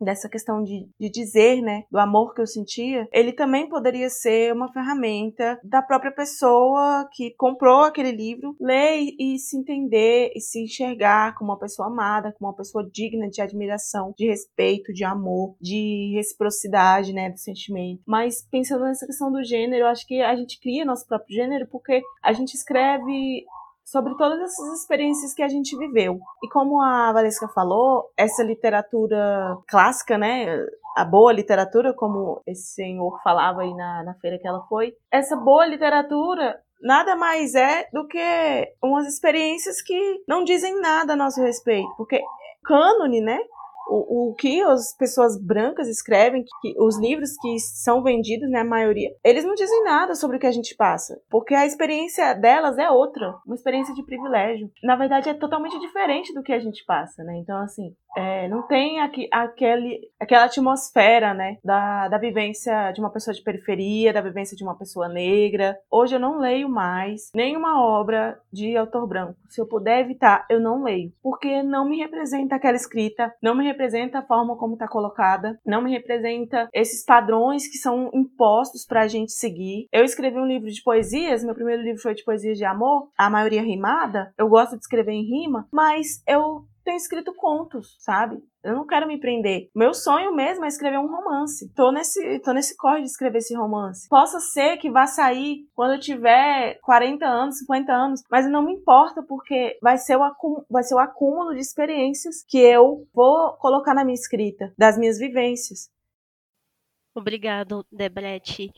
dessa questão de, de dizer, né, do amor que eu sentia, ele também poderia ser uma ferramenta da própria pessoa que comprou aquele livro ler e se entender e se enxergar como uma pessoa amada, como uma pessoa digna de admiração, de respeito, de amor, de reciprocidade, né, do sentimento. Mas pensando nessa questão do gênero, eu acho que a gente cria nosso próprio gênero porque a gente escreve sobre todas essas experiências que a gente viveu. E como a Valesca falou, essa literatura clássica, né, a boa literatura, como esse senhor falava aí na, na feira que ela foi, essa boa literatura nada mais é do que umas experiências que não dizem nada a nosso respeito, porque cânone, né? O, o que as pessoas brancas escrevem, que os livros que são vendidos, né, a maioria, eles não dizem nada sobre o que a gente passa, porque a experiência delas é outra, uma experiência de privilégio. Na verdade, é totalmente diferente do que a gente passa, né? Então, assim, é, não tem aqui, aquele, aquela atmosfera, né, da, da vivência de uma pessoa de periferia, da vivência de uma pessoa negra. Hoje eu não leio mais nenhuma obra de autor branco. Se eu puder evitar, eu não leio, porque não me representa aquela escrita, não me representa a forma como está colocada, não me representa esses padrões que são impostos para a gente seguir. Eu escrevi um livro de poesias, meu primeiro livro foi de poesias de amor, a maioria rimada. Eu gosto de escrever em rima, mas eu tenho escrito contos, sabe? Eu não quero me prender. Meu sonho mesmo é escrever um romance. Tô nesse, tô nesse corre de escrever esse romance. Possa ser que vá sair quando eu tiver 40 anos, 50 anos, mas não me importa porque vai ser o acúmulo, vai ser o acúmulo de experiências que eu vou colocar na minha escrita, das minhas vivências. Obrigado, Debrete.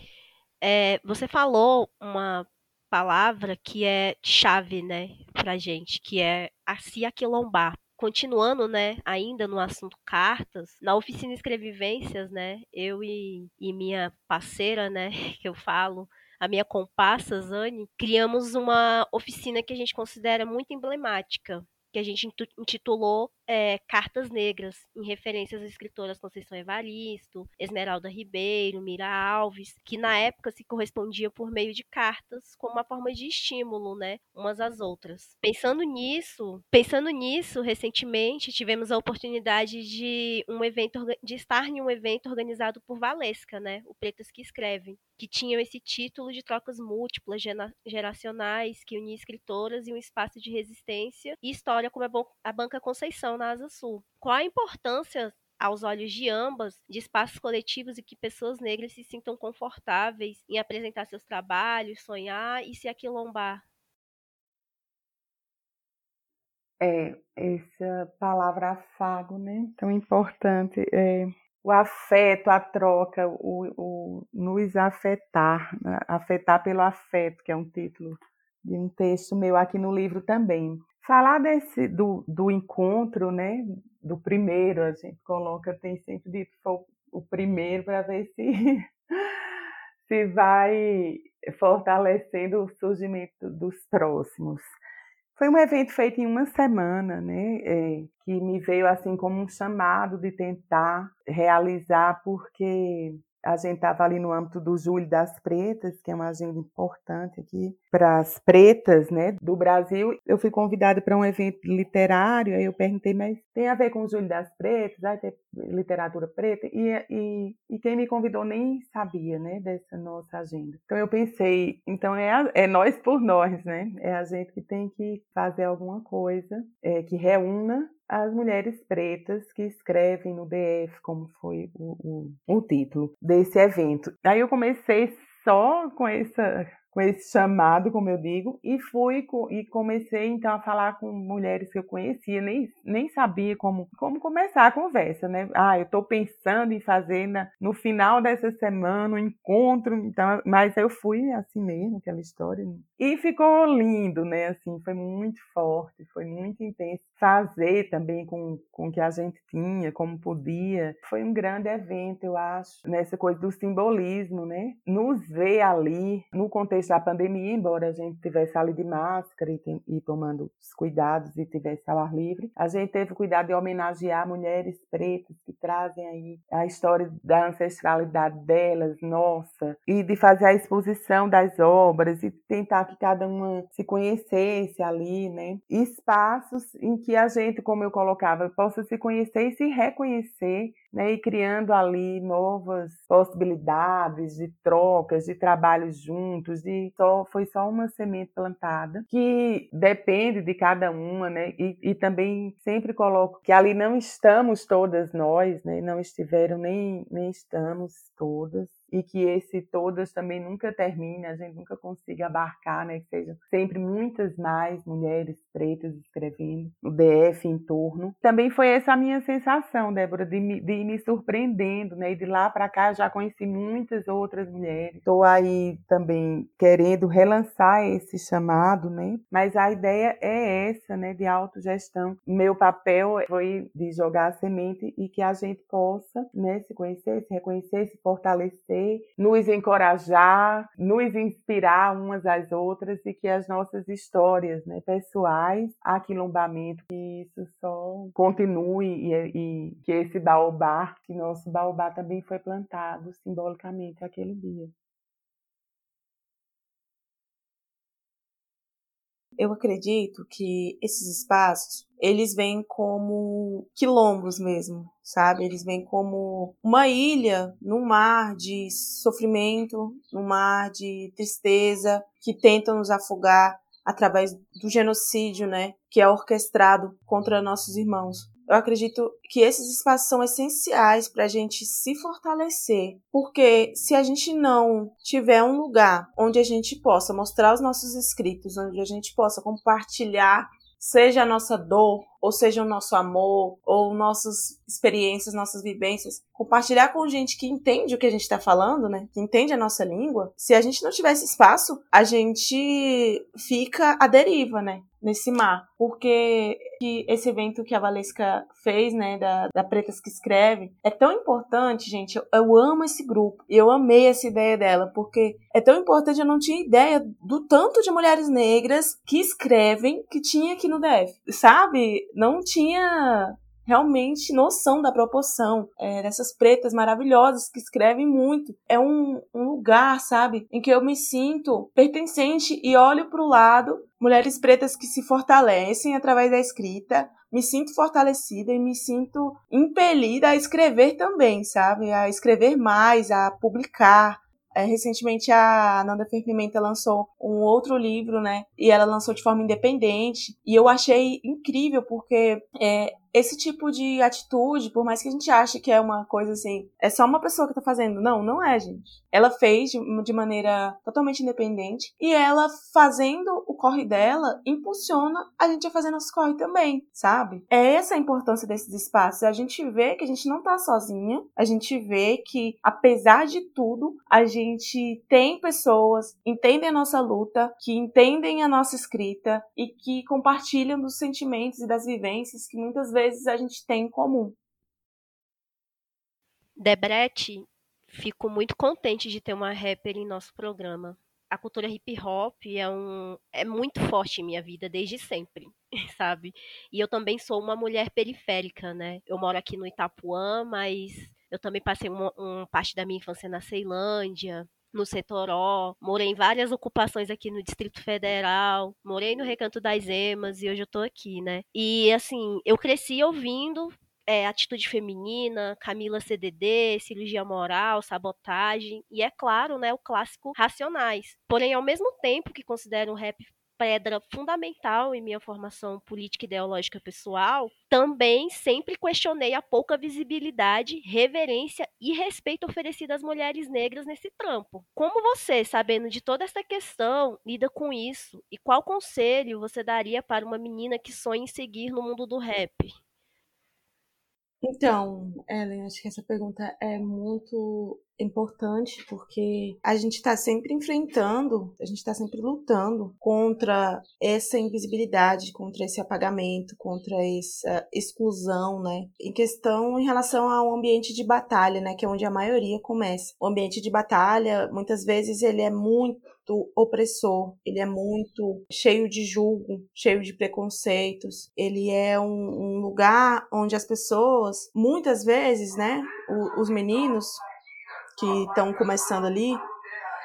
É, você falou uma palavra que é chave, né, pra gente, que é a se aquilombar continuando, né, ainda no assunto cartas, na oficina Escrevivências, né, eu e, e minha parceira, né, que eu falo, a minha comparsa, Zane, criamos uma oficina que a gente considera muito emblemática, que a gente intitulou é, Cartas Negras, em referência às escritoras Conceição Evaristo, Esmeralda Ribeiro, Mira Alves, que na época se correspondiam por meio de cartas como uma forma de estímulo, né, umas às outras. Pensando nisso, pensando nisso, recentemente tivemos a oportunidade de um evento de estar em um evento organizado por Valesca, né, o Pretas que Escrevem, que tinham esse título de trocas múltiplas geracionais que unia escritoras e um espaço de resistência e história como a Banca Conceição na Asa Sul. Qual a importância aos olhos de ambas, de espaços coletivos e que pessoas negras se sintam confortáveis em apresentar seus trabalhos, sonhar e se aquilombar. É, essa palavra afago, né, tão importante. É, o afeto, a troca, o, o nos afetar, né? afetar pelo afeto, que é um título de um texto meu aqui no livro também. Falar desse do, do encontro, né, do primeiro, a gente coloca, tem sempre dito foi o primeiro para ver se se vai fortalecendo o surgimento dos próximos. Foi um evento feito em uma semana, né, é, que me veio assim como um chamado de tentar realizar, porque a gente estava ali no âmbito do Julho das Pretas, que é uma agenda importante aqui para as pretas, né, do Brasil. Eu fui convidada para um evento literário, aí eu perguntei, mas tem a ver com o Julho das Pretas? Vai ter literatura preta? E, e, e quem me convidou nem sabia, né, dessa nossa agenda. Então eu pensei, então é, a, é nós por nós, né? É a gente que tem que fazer alguma coisa é, que reúna as mulheres pretas que escrevem no DF, como foi o, o, o título desse evento. Aí eu comecei só com essa com esse chamado, como eu digo, e fui e comecei então a falar com mulheres que eu conhecia, nem, nem sabia como, como começar a conversa, né? Ah, eu estou pensando em fazer na, no final dessa semana um encontro, então, mas eu fui assim mesmo, aquela história. E ficou lindo, né? Assim, foi muito forte, foi muito intenso. Fazer também com, com o que a gente tinha, como podia. Foi um grande evento, eu acho, nessa coisa do simbolismo, né? Nos ver ali, no contexto da pandemia, embora a gente tivesse ali de máscara e, e tomando os cuidados e tivesse ao ar livre, a gente teve o cuidado de homenagear mulheres pretas que trazem aí a história da ancestralidade delas, nossa, e de fazer a exposição das obras e tentar que cada uma se conhecesse ali, né? Espaços em que a gente, como eu colocava, possa se conhecer e se reconhecer, né? E criando ali novas possibilidades de trocas, de trabalho juntos, de só foi só uma semente plantada que depende de cada uma, né? E, e também sempre coloco que ali não estamos todas nós, né? Não estiveram nem nem estamos todas e que esse todas também nunca termine, a gente nunca consiga abarcar, né, que sejam sempre muitas mais mulheres pretas escrevendo no DF em torno. Também foi essa a minha sensação, Débora, de me, de me surpreendendo, né, e de lá para cá já conheci muitas outras mulheres. Estou aí também querendo relançar esse chamado, né, mas a ideia é essa, né, de autogestão. Meu papel foi de jogar a semente e que a gente possa, né, se conhecer, se reconhecer, se fortalecer nos encorajar, nos inspirar umas às outras e que as nossas histórias né, pessoais, aquilombamento, que isso só continue e, e que esse baobá, que nosso baobá também foi plantado simbolicamente aquele dia. Eu acredito que esses espaços, eles vêm como quilombos mesmo, sabe? Eles vêm como uma ilha no mar de sofrimento, no mar de tristeza, que tentam nos afogar através do genocídio, né, que é orquestrado contra nossos irmãos. Eu acredito que esses espaços são essenciais para a gente se fortalecer, porque se a gente não tiver um lugar onde a gente possa mostrar os nossos escritos, onde a gente possa compartilhar, seja a nossa dor, ou seja o nosso amor, ou nossas experiências, nossas vivências, compartilhar com gente que entende o que a gente está falando, né? Que entende a nossa língua. Se a gente não tiver esse espaço, a gente fica à deriva, né? Nesse mar. Porque esse evento que a Valesca fez, né? Da, da Pretas que Escreve, é tão importante, gente. Eu, eu amo esse grupo. E eu amei essa ideia dela. Porque é tão importante, eu não tinha ideia do tanto de mulheres negras que escrevem que tinha aqui no DF. Sabe? não tinha realmente noção da proporção é, dessas pretas maravilhosas que escrevem muito. É um, um, lugar, sabe, em que eu me sinto pertencente e olho para o lado, mulheres pretas que se fortalecem através da escrita. Me sinto fortalecida e me sinto impelida a escrever também, sabe? A escrever mais, a publicar, é, recentemente a Nanda Ferpimenta lançou um outro livro, né? E ela lançou de forma independente. E eu achei incrível porque é, esse tipo de atitude, por mais que a gente ache que é uma coisa assim, é só uma pessoa que tá fazendo. Não, não é, gente. Ela fez de, maneira totalmente independente e ela fazendo o corre dela impulsiona a gente a fazer nosso corre também, sabe? É essa a importância desses espaços. A gente vê que a gente não tá sozinha, a gente vê que, apesar de tudo, a gente tem pessoas, entendem a nossa luta, que entendem a nossa escrita e que compartilham dos sentimentos e das vivências que muitas vezes vezes a gente tem em comum. Debrecht fico muito contente de ter uma rapper em nosso programa. A cultura hip hop é, um, é muito forte em minha vida desde sempre, sabe? E eu também sou uma mulher periférica, né? Eu moro aqui no Itapuã, mas eu também passei uma, uma parte da minha infância na Ceilândia, no Setoró, morei em várias ocupações aqui no Distrito Federal, morei no Recanto das Emas e hoje eu tô aqui, né? E assim, eu cresci ouvindo é, atitude feminina, Camila CDD, cirurgia moral, sabotagem e é claro, né, o clássico Racionais. Porém, ao mesmo tempo que considero o rap pedra fundamental em minha formação política ideológica pessoal, também sempre questionei a pouca visibilidade, reverência e respeito oferecido às mulheres negras nesse trampo. Como você, sabendo de toda essa questão, lida com isso? E qual conselho você daria para uma menina que sonha em seguir no mundo do rap? Então, Ellen, acho que essa pergunta é muito importante porque a gente está sempre enfrentando, a gente está sempre lutando contra essa invisibilidade, contra esse apagamento, contra essa exclusão, né? Em questão em relação ao ambiente de batalha, né? Que é onde a maioria começa. O ambiente de batalha, muitas vezes, ele é muito opressor, ele é muito cheio de julgo, cheio de preconceitos. Ele é um, um lugar onde as pessoas, muitas vezes, né, o, os meninos que estão começando ali,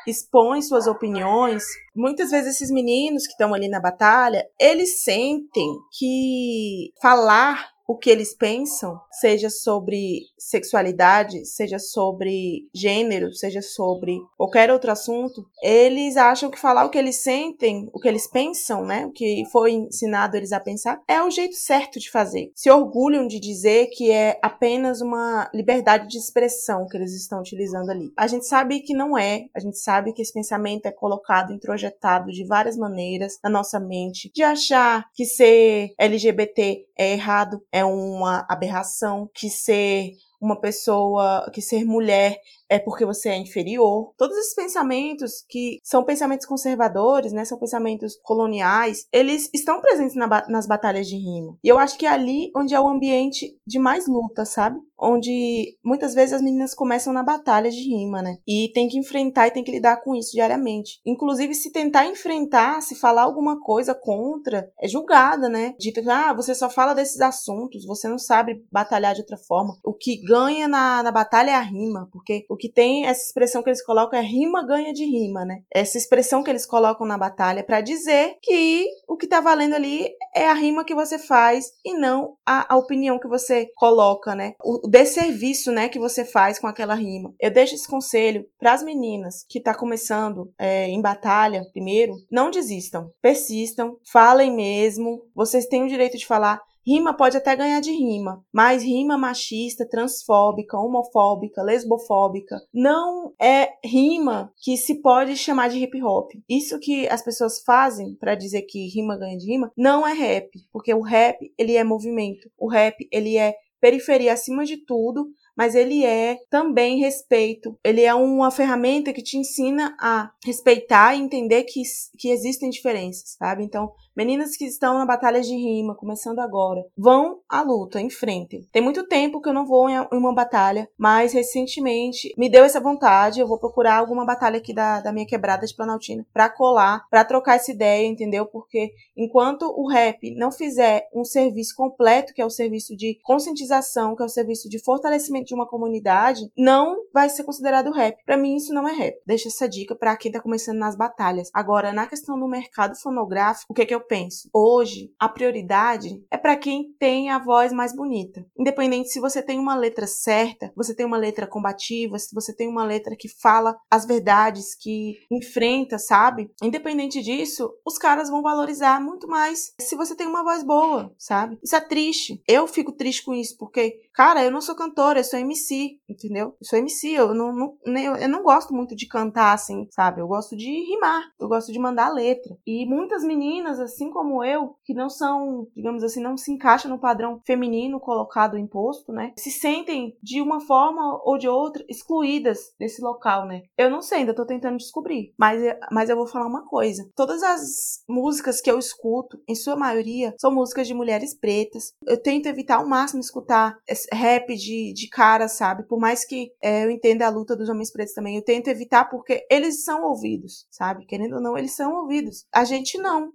expõem suas opiniões. Muitas vezes esses meninos que estão ali na batalha, eles sentem que falar o que eles pensam, seja sobre sexualidade, seja sobre gênero, seja sobre qualquer outro assunto, eles acham que falar o que eles sentem, o que eles pensam, né, o que foi ensinado eles a pensar, é o jeito certo de fazer. Se orgulham de dizer que é apenas uma liberdade de expressão que eles estão utilizando ali. A gente sabe que não é, a gente sabe que esse pensamento é colocado, introjetado de várias maneiras na nossa mente, de achar que ser LGBT é errado, é uma aberração, que ser uma pessoa, que ser mulher é porque você é inferior. Todos esses pensamentos que são pensamentos conservadores, né, são pensamentos coloniais, eles estão presentes na, nas batalhas de rima. E eu acho que é ali onde é o ambiente de mais luta, sabe? Onde muitas vezes as meninas começam na batalha de rima, né? E tem que enfrentar e tem que lidar com isso diariamente. Inclusive, se tentar enfrentar, se falar alguma coisa contra, é julgada, né? Dita ah, você só fala desses assuntos, você não sabe batalhar de outra forma. O que ganha na, na batalha é a rima, porque o que tem essa expressão que eles colocam é rima ganha de rima, né? Essa expressão que eles colocam na batalha para dizer que o que tá valendo ali é a rima que você faz e não a, a opinião que você coloca, né? O, o desserviço, né, que você faz com aquela rima. Eu deixo esse conselho para as meninas que tá começando é, em batalha, primeiro, não desistam, persistam, falem mesmo. Vocês têm o direito de falar Rima pode até ganhar de rima, mas rima machista, transfóbica, homofóbica, lesbofóbica não é rima que se pode chamar de hip hop. Isso que as pessoas fazem para dizer que rima ganha de rima não é rap, porque o rap ele é movimento, o rap ele é periferia acima de tudo, mas ele é também respeito. Ele é uma ferramenta que te ensina a respeitar e entender que, que existem diferenças, sabe? Então, Meninas que estão na batalha de rima, começando agora, vão à luta, enfrentem. Tem muito tempo que eu não vou em uma batalha, mas recentemente me deu essa vontade. Eu vou procurar alguma batalha aqui da, da minha quebrada de Planaltina para colar, para trocar essa ideia, entendeu? Porque enquanto o rap não fizer um serviço completo, que é o serviço de conscientização, que é o serviço de fortalecimento de uma comunidade, não vai ser considerado rap. Para mim, isso não é rap. Deixa essa dica para quem tá começando nas batalhas. Agora, na questão do mercado fonográfico, o que, é que eu penso, hoje a prioridade é para quem tem a voz mais bonita. Independente se você tem uma letra certa, você tem uma letra combativa, se você tem uma letra que fala as verdades, que enfrenta, sabe? Independente disso, os caras vão valorizar muito mais se você tem uma voz boa, sabe? Isso é triste. Eu fico triste com isso porque, cara, eu não sou cantora, eu sou MC, entendeu? Eu sou MC, eu não, não eu não gosto muito de cantar assim, sabe? Eu gosto de rimar, eu gosto de mandar letra. E muitas meninas assim como eu, que não são, digamos assim, não se encaixam no padrão feminino colocado imposto, né? Se sentem de uma forma ou de outra excluídas desse local, né? Eu não sei, ainda tô tentando descobrir, mas, mas eu vou falar uma coisa. Todas as músicas que eu escuto, em sua maioria, são músicas de mulheres pretas. Eu tento evitar ao máximo escutar rap de, de cara, sabe? Por mais que é, eu entenda a luta dos homens pretos também, eu tento evitar porque eles são ouvidos, sabe? Querendo ou não, eles são ouvidos. A gente não.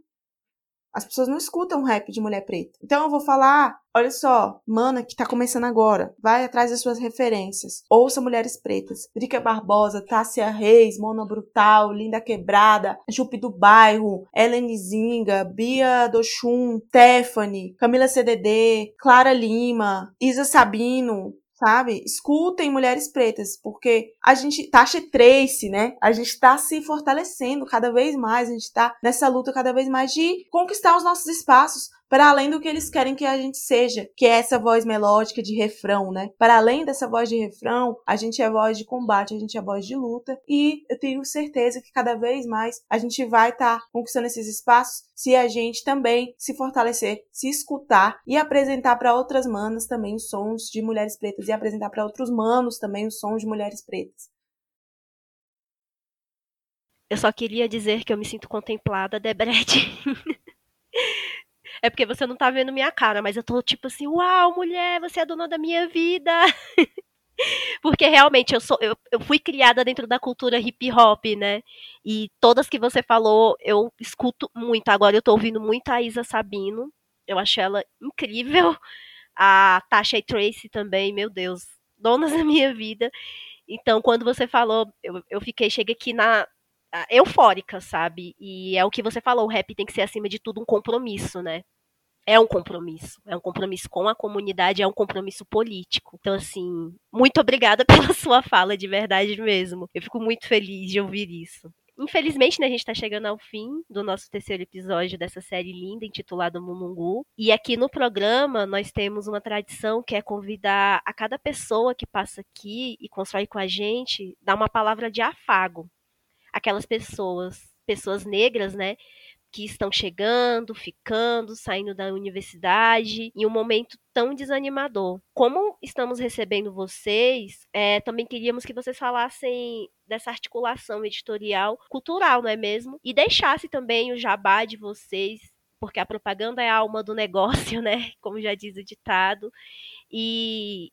As pessoas não escutam rap de mulher preta. Então eu vou falar, olha só, mana que tá começando agora, vai atrás das suas referências. Ouça mulheres pretas. Drica Barbosa, Tássia Reis, Mona Brutal, Linda Quebrada, Jupe do Bairro, Ellen Zinga, Bia Dochum, Stephanie, Camila CDD, Clara Lima, Isa Sabino, sabe? Escutem mulheres pretas, porque a gente, Tasha Trace, né? A gente tá se fortalecendo cada vez mais, a gente tá nessa luta cada vez mais de conquistar os nossos espaços, para além do que eles querem que a gente seja, que é essa voz melódica de refrão, né? Para além dessa voz de refrão, a gente é voz de combate, a gente é voz de luta, e eu tenho certeza que cada vez mais a gente vai estar tá conquistando esses espaços se a gente também se fortalecer, se escutar e apresentar para outras manas também os sons de mulheres pretas e apresentar para outros manos também os sons de mulheres pretas. Eu só queria dizer que eu me sinto contemplada, Debret. É porque você não tá vendo minha cara, mas eu tô tipo assim, uau, mulher, você é dona da minha vida. porque realmente eu sou eu, eu fui criada dentro da cultura hip hop, né? E todas que você falou, eu escuto muito. Agora eu tô ouvindo muito a Isa Sabino. Eu acho ela incrível. A Tasha e Tracy também, meu Deus, donas da minha vida. Então, quando você falou, eu, eu fiquei, cheguei aqui na, eufórica, sabe? E é o que você falou, o rap tem que ser acima de tudo um compromisso, né? É um compromisso, é um compromisso com a comunidade, é um compromisso político. Então, assim, muito obrigada pela sua fala, de verdade mesmo. Eu fico muito feliz de ouvir isso. Infelizmente, né, a gente está chegando ao fim do nosso terceiro episódio dessa série linda, intitulada Mumungu. E aqui no programa nós temos uma tradição que é convidar a cada pessoa que passa aqui e constrói com a gente, dar uma palavra de afago aquelas pessoas, pessoas negras, né, que estão chegando, ficando, saindo da universidade, em um momento tão desanimador. Como estamos recebendo vocês, é, também queríamos que vocês falassem dessa articulação editorial cultural, não é mesmo? E deixasse também o jabá de vocês, porque a propaganda é a alma do negócio, né? Como já diz o ditado. E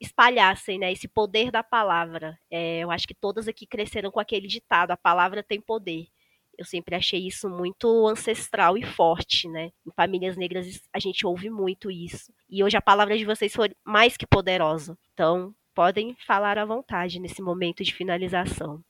espalhassem né, esse poder da palavra. É, eu acho que todas aqui cresceram com aquele ditado: a palavra tem poder. Eu sempre achei isso muito ancestral e forte, né? Em famílias negras a gente ouve muito isso. E hoje a palavra de vocês foi mais que poderosa. Então, podem falar à vontade nesse momento de finalização.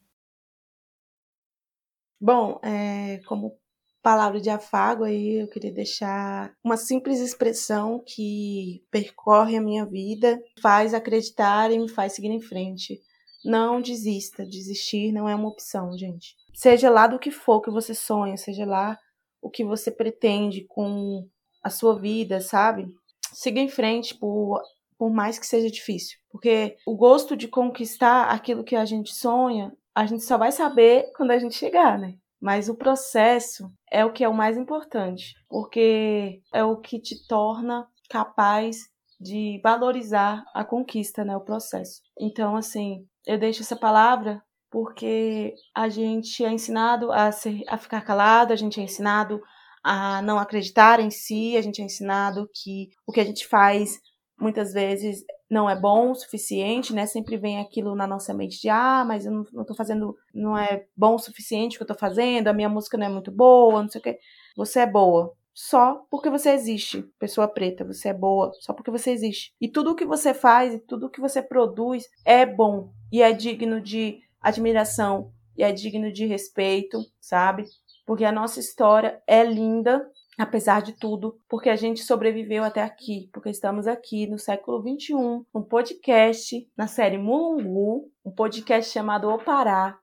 Bom, é, como palavra de afago aí, eu queria deixar uma simples expressão que percorre a minha vida, faz acreditar e me faz seguir em frente. Não desista, desistir não é uma opção, gente. Seja lá do que for que você sonha, seja lá o que você pretende com a sua vida, sabe? Siga em frente por por mais que seja difícil, porque o gosto de conquistar aquilo que a gente sonha, a gente só vai saber quando a gente chegar, né? Mas o processo é o que é o mais importante, porque é o que te torna capaz de valorizar a conquista, né, o processo. Então, assim, eu deixo essa palavra porque a gente é ensinado a, ser, a ficar calado, a gente é ensinado a não acreditar em si, a gente é ensinado que o que a gente faz muitas vezes não é bom o suficiente, né? Sempre vem aquilo na nossa mente de ah, mas eu não, não tô fazendo, não é bom o suficiente o que eu tô fazendo, a minha música não é muito boa, não sei o quê. Você é boa. Só porque você existe, pessoa preta, você é boa, só porque você existe. E tudo o que você faz e tudo o que você produz é bom e é digno de admiração e é digno de respeito, sabe? Porque a nossa história é linda apesar de tudo, porque a gente sobreviveu até aqui, porque estamos aqui no século 21, um podcast na série Mulungu, um podcast chamado O Pará,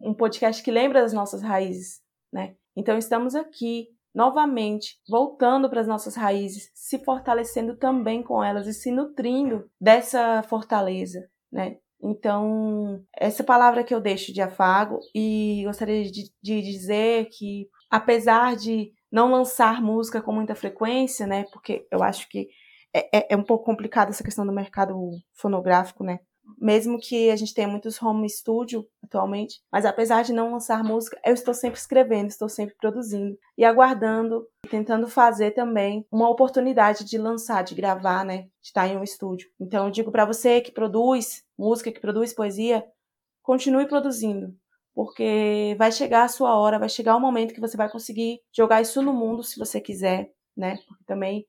um podcast que lembra das nossas raízes, né? Então estamos aqui novamente voltando para as nossas raízes, se fortalecendo também com elas e se nutrindo dessa fortaleza, né? Então, essa palavra que eu deixo de afago e gostaria de, de dizer que apesar de não lançar música com muita frequência, né? Porque eu acho que é, é, é um pouco complicado essa questão do mercado fonográfico, né? Mesmo que a gente tenha muitos home studio atualmente, mas apesar de não lançar música, eu estou sempre escrevendo, estou sempre produzindo e aguardando, tentando fazer também uma oportunidade de lançar, de gravar, né? De estar em um estúdio. Então eu digo para você que produz música, que produz poesia, continue produzindo, porque vai chegar a sua hora, vai chegar o momento que você vai conseguir jogar isso no mundo se você quiser, né? Porque também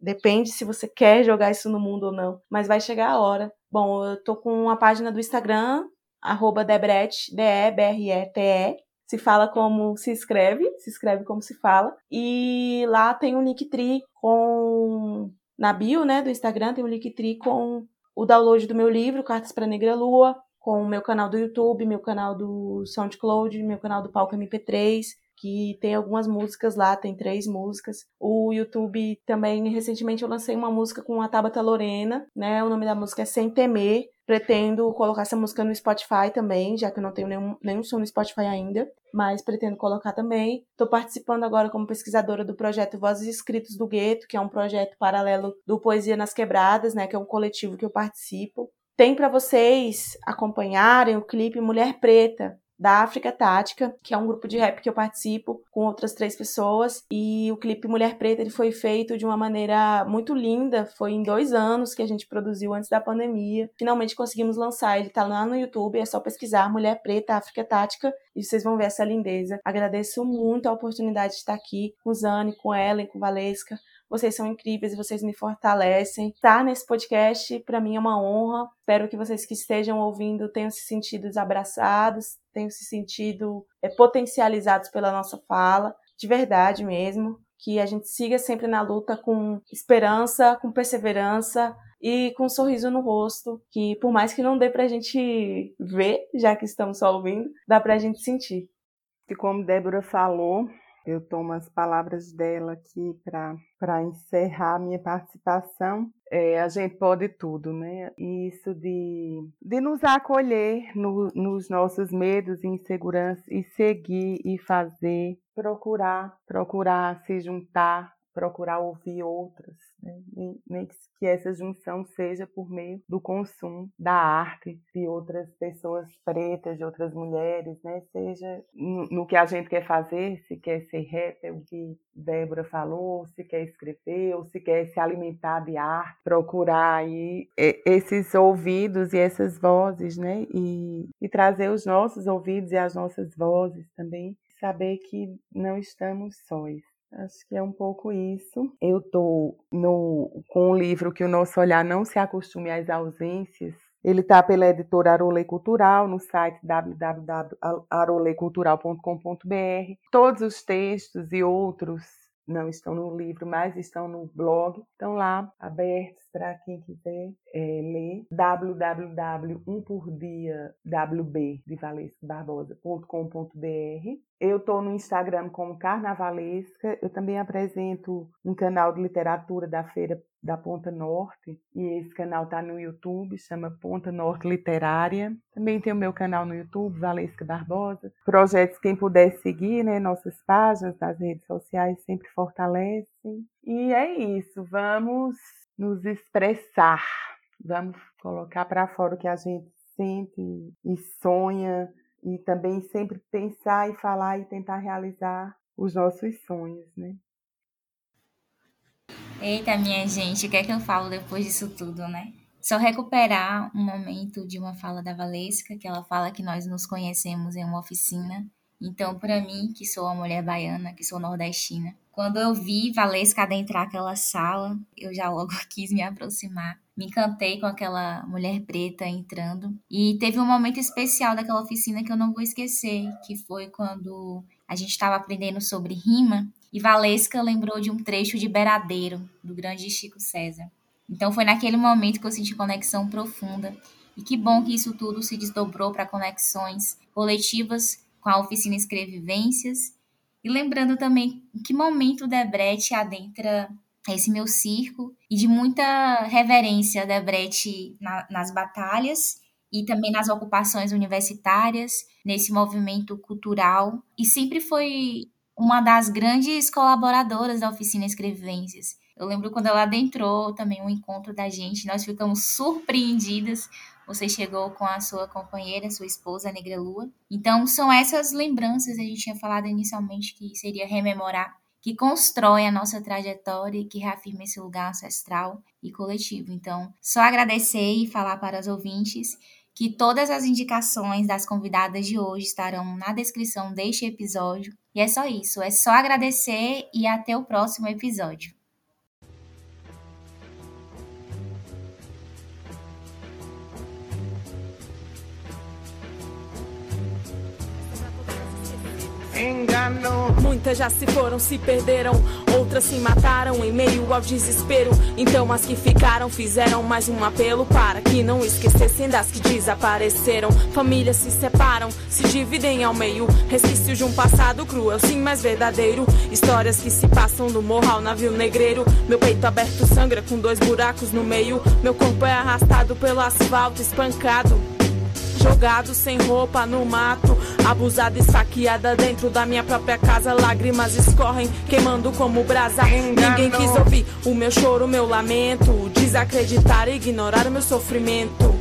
depende se você quer jogar isso no mundo ou não, mas vai chegar a hora. Bom, eu tô com uma página do Instagram, arroba Debret, D-E-B-R-E-T-E, se fala como se escreve, se escreve como se fala, e lá tem um Linktree com, na bio, né, do Instagram, tem um Linktree com o download do meu livro, Cartas para Negra Lua, com o meu canal do YouTube, meu canal do SoundCloud, meu canal do Palco MP3, que tem algumas músicas lá, tem três músicas. O YouTube também, recentemente eu lancei uma música com a Tabata Lorena, né? O nome da música é Sem Temer. Pretendo colocar essa música no Spotify também, já que eu não tenho nenhum, nenhum som no Spotify ainda, mas pretendo colocar também. Estou participando agora como pesquisadora do projeto Vozes Escritos do Gueto, que é um projeto paralelo do Poesia nas Quebradas, né, que é um coletivo que eu participo. Tem para vocês acompanharem o clipe Mulher Preta, da África Tática, que é um grupo de rap que eu participo com outras três pessoas. E o clipe Mulher Preta ele foi feito de uma maneira muito linda. Foi em dois anos que a gente produziu antes da pandemia. Finalmente conseguimos lançar. Ele tá lá no YouTube, é só pesquisar Mulher Preta África Tática e vocês vão ver essa lindeza. Agradeço muito a oportunidade de estar aqui com Zane, com Ellen, com Valesca. Vocês são incríveis vocês me fortalecem. Estar nesse podcast, para mim, é uma honra. Espero que vocês que estejam ouvindo tenham se sentido abraçados, tenham se sentido é, potencializados pela nossa fala, de verdade mesmo. Que a gente siga sempre na luta com esperança, com perseverança, e com um sorriso no rosto, que por mais que não dê pra gente ver, já que estamos só ouvindo, dá pra gente sentir. E como Débora falou, eu tomo as palavras dela aqui para encerrar a minha participação. É, a gente pode tudo, né? Isso de, de nos acolher no, nos nossos medos e inseguranças e seguir e fazer, procurar, procurar se juntar, procurar ouvir outras, né? que essa junção seja por meio do consumo da arte de outras pessoas pretas, de outras mulheres, né? seja no, que a gente quer fazer, se quer ser rapper, o que Débora falou, se quer escrever, ou se quer se alimentar de arte, procurar aí esses ouvidos e essas vozes, né? E, e trazer os nossos ouvidos e as nossas vozes também, saber que não estamos sós. Acho que é um pouco isso. Eu estou com um livro que o nosso olhar não se acostume às ausências. Ele está pela editora Arolê Cultural no site www.arolecultural.com.br. Todos os textos e outros não estão no livro, mas estão no blog. Estão lá abertos para quem quiser é, ler. www.umpordiawb de Barbosa.com.br. Eu estou no Instagram como Carnavalesca. Eu também apresento um canal de literatura da Feira da Ponta Norte. E esse canal está no YouTube, chama Ponta Norte Literária. Também tem o meu canal no YouTube, Valesca Barbosa. Projetos, quem puder seguir, né? Nossas páginas nas redes sociais sempre fortalecem. E é isso. Vamos nos expressar. Vamos colocar para fora o que a gente sente e sonha e também sempre pensar e falar e tentar realizar os nossos sonhos, né? Eita, minha gente, o que é que eu falo depois disso tudo, né? Só recuperar um momento de uma fala da Valesca, que ela fala que nós nos conhecemos em uma oficina. Então, para mim, que sou uma mulher baiana, que sou nordestina, quando eu vi Valesca adentrar aquela sala, eu já logo quis me aproximar. Me encantei com aquela mulher preta entrando. E teve um momento especial daquela oficina que eu não vou esquecer, que foi quando a gente estava aprendendo sobre rima e Valesca lembrou de um trecho de Beradeiro, do grande Chico César. Então foi naquele momento que eu senti conexão profunda. E que bom que isso tudo se desdobrou para conexões coletivas com a oficina Escrevivências e lembrando também em que momento Debrecht adentra esse meu circo e de muita reverência Debrecht na, nas batalhas e também nas ocupações universitárias, nesse movimento cultural. E sempre foi uma das grandes colaboradoras da oficina Escrevivências. Eu lembro quando ela adentrou também um encontro da gente, nós ficamos surpreendidas você chegou com a sua companheira, sua esposa, a Negra Lua. Então, são essas lembranças, a gente tinha falado inicialmente que seria rememorar, que constrói a nossa trajetória e que reafirma esse lugar ancestral e coletivo. Então, só agradecer e falar para os ouvintes que todas as indicações das convidadas de hoje estarão na descrição deste episódio. E é só isso, é só agradecer e até o próximo episódio. Muitas já se foram, se perderam, outras se mataram em meio ao desespero. Então as que ficaram fizeram mais um apelo para que não esquecessem das que desapareceram. Famílias se separam, se dividem ao meio. Resquícios de um passado cruel, sim, mas verdadeiro. Histórias que se passam do morro ao navio negreiro. Meu peito aberto sangra com dois buracos no meio. Meu corpo é arrastado pelo asfalto espancado jogado sem roupa no mato, abusada e saqueada dentro da minha própria casa. Lágrimas escorrem, queimando como brasa. Ninguém quis ouvir o meu choro, o meu lamento, desacreditar e ignorar o meu sofrimento.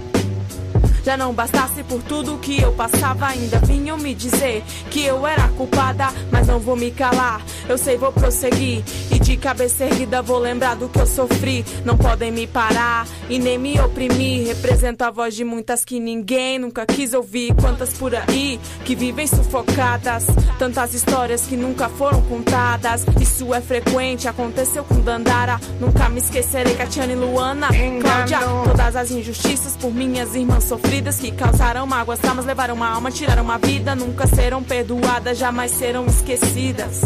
Já não bastasse por tudo que eu passava, ainda vinham me dizer que eu era culpada, mas não vou me calar. Eu sei, vou prosseguir de cabeça erguida vou lembrar do que eu sofri. Não podem me parar e nem me oprimir. Represento a voz de muitas que ninguém nunca quis ouvir. Quantas por aí que vivem sufocadas, tantas histórias que nunca foram contadas. Isso é frequente, aconteceu com Dandara. Nunca me esquecerei, Catiane Luana, Cláudia. Todas as injustiças por minhas irmãs sofridas que causaram mágoas, traumas, levaram uma alma, tiraram uma vida, nunca serão perdoadas, jamais serão esquecidas.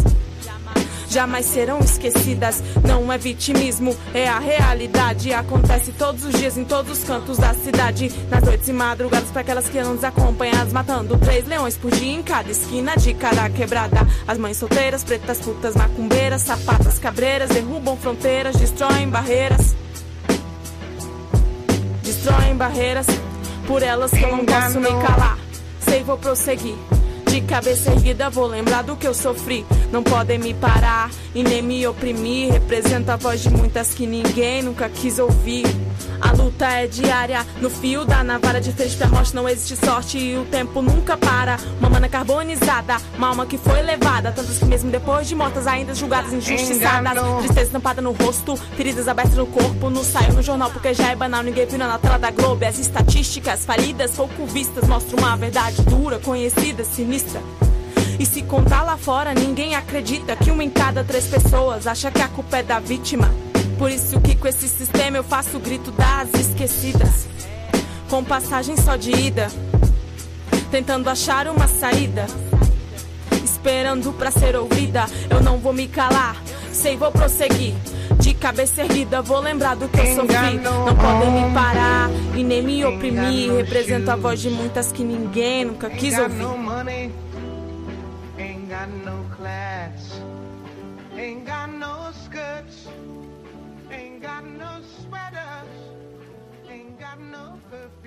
Jamais serão esquecidas, não é vitimismo, é a realidade. Acontece todos os dias em todos os cantos da cidade. Nas noites e madrugadas, para aquelas que não desacompanhadas, matando três leões por dia em cada esquina de cada quebrada. As mães solteiras, pretas, putas, macumbeiras, sapatas, cabreiras, derrubam fronteiras, destroem barreiras. Destroem barreiras por elas que eu não posso me calar. Sei, vou prosseguir. De cabeça erguida vou lembrar do que eu sofri. Não podem me parar e nem me oprimir. Representa a voz de muitas que ninguém nunca quis ouvir. A luta é diária, no fio da navalha de frente pra morte não existe sorte e o tempo nunca para. Uma mana carbonizada, uma alma que foi levada, tantas que mesmo depois de mortas ainda julgadas injustiçadas. Tristeza estampada no rosto, feridas abertas no corpo, não saiu no jornal porque já é banal, ninguém viu na tela da Globo. As estatísticas falidas, pouco vistas, mostram uma verdade dura, conhecida, sinistra. E se contar lá fora, ninguém acredita que uma em cada três pessoas acha que a culpa é da vítima. Por isso que com esse sistema eu faço o grito das esquecidas. Com passagem só de ida, tentando achar uma saída. Esperando pra ser ouvida, eu não vou me calar, sei, vou prosseguir. De cabeça erguida, vou lembrar do que eu sofri. Não podem me parar e nem me oprimir. Represento a voz de muitas que ninguém nunca quis ouvir. Ain't got no skirts. Got no sweaters, ain't got no perfume,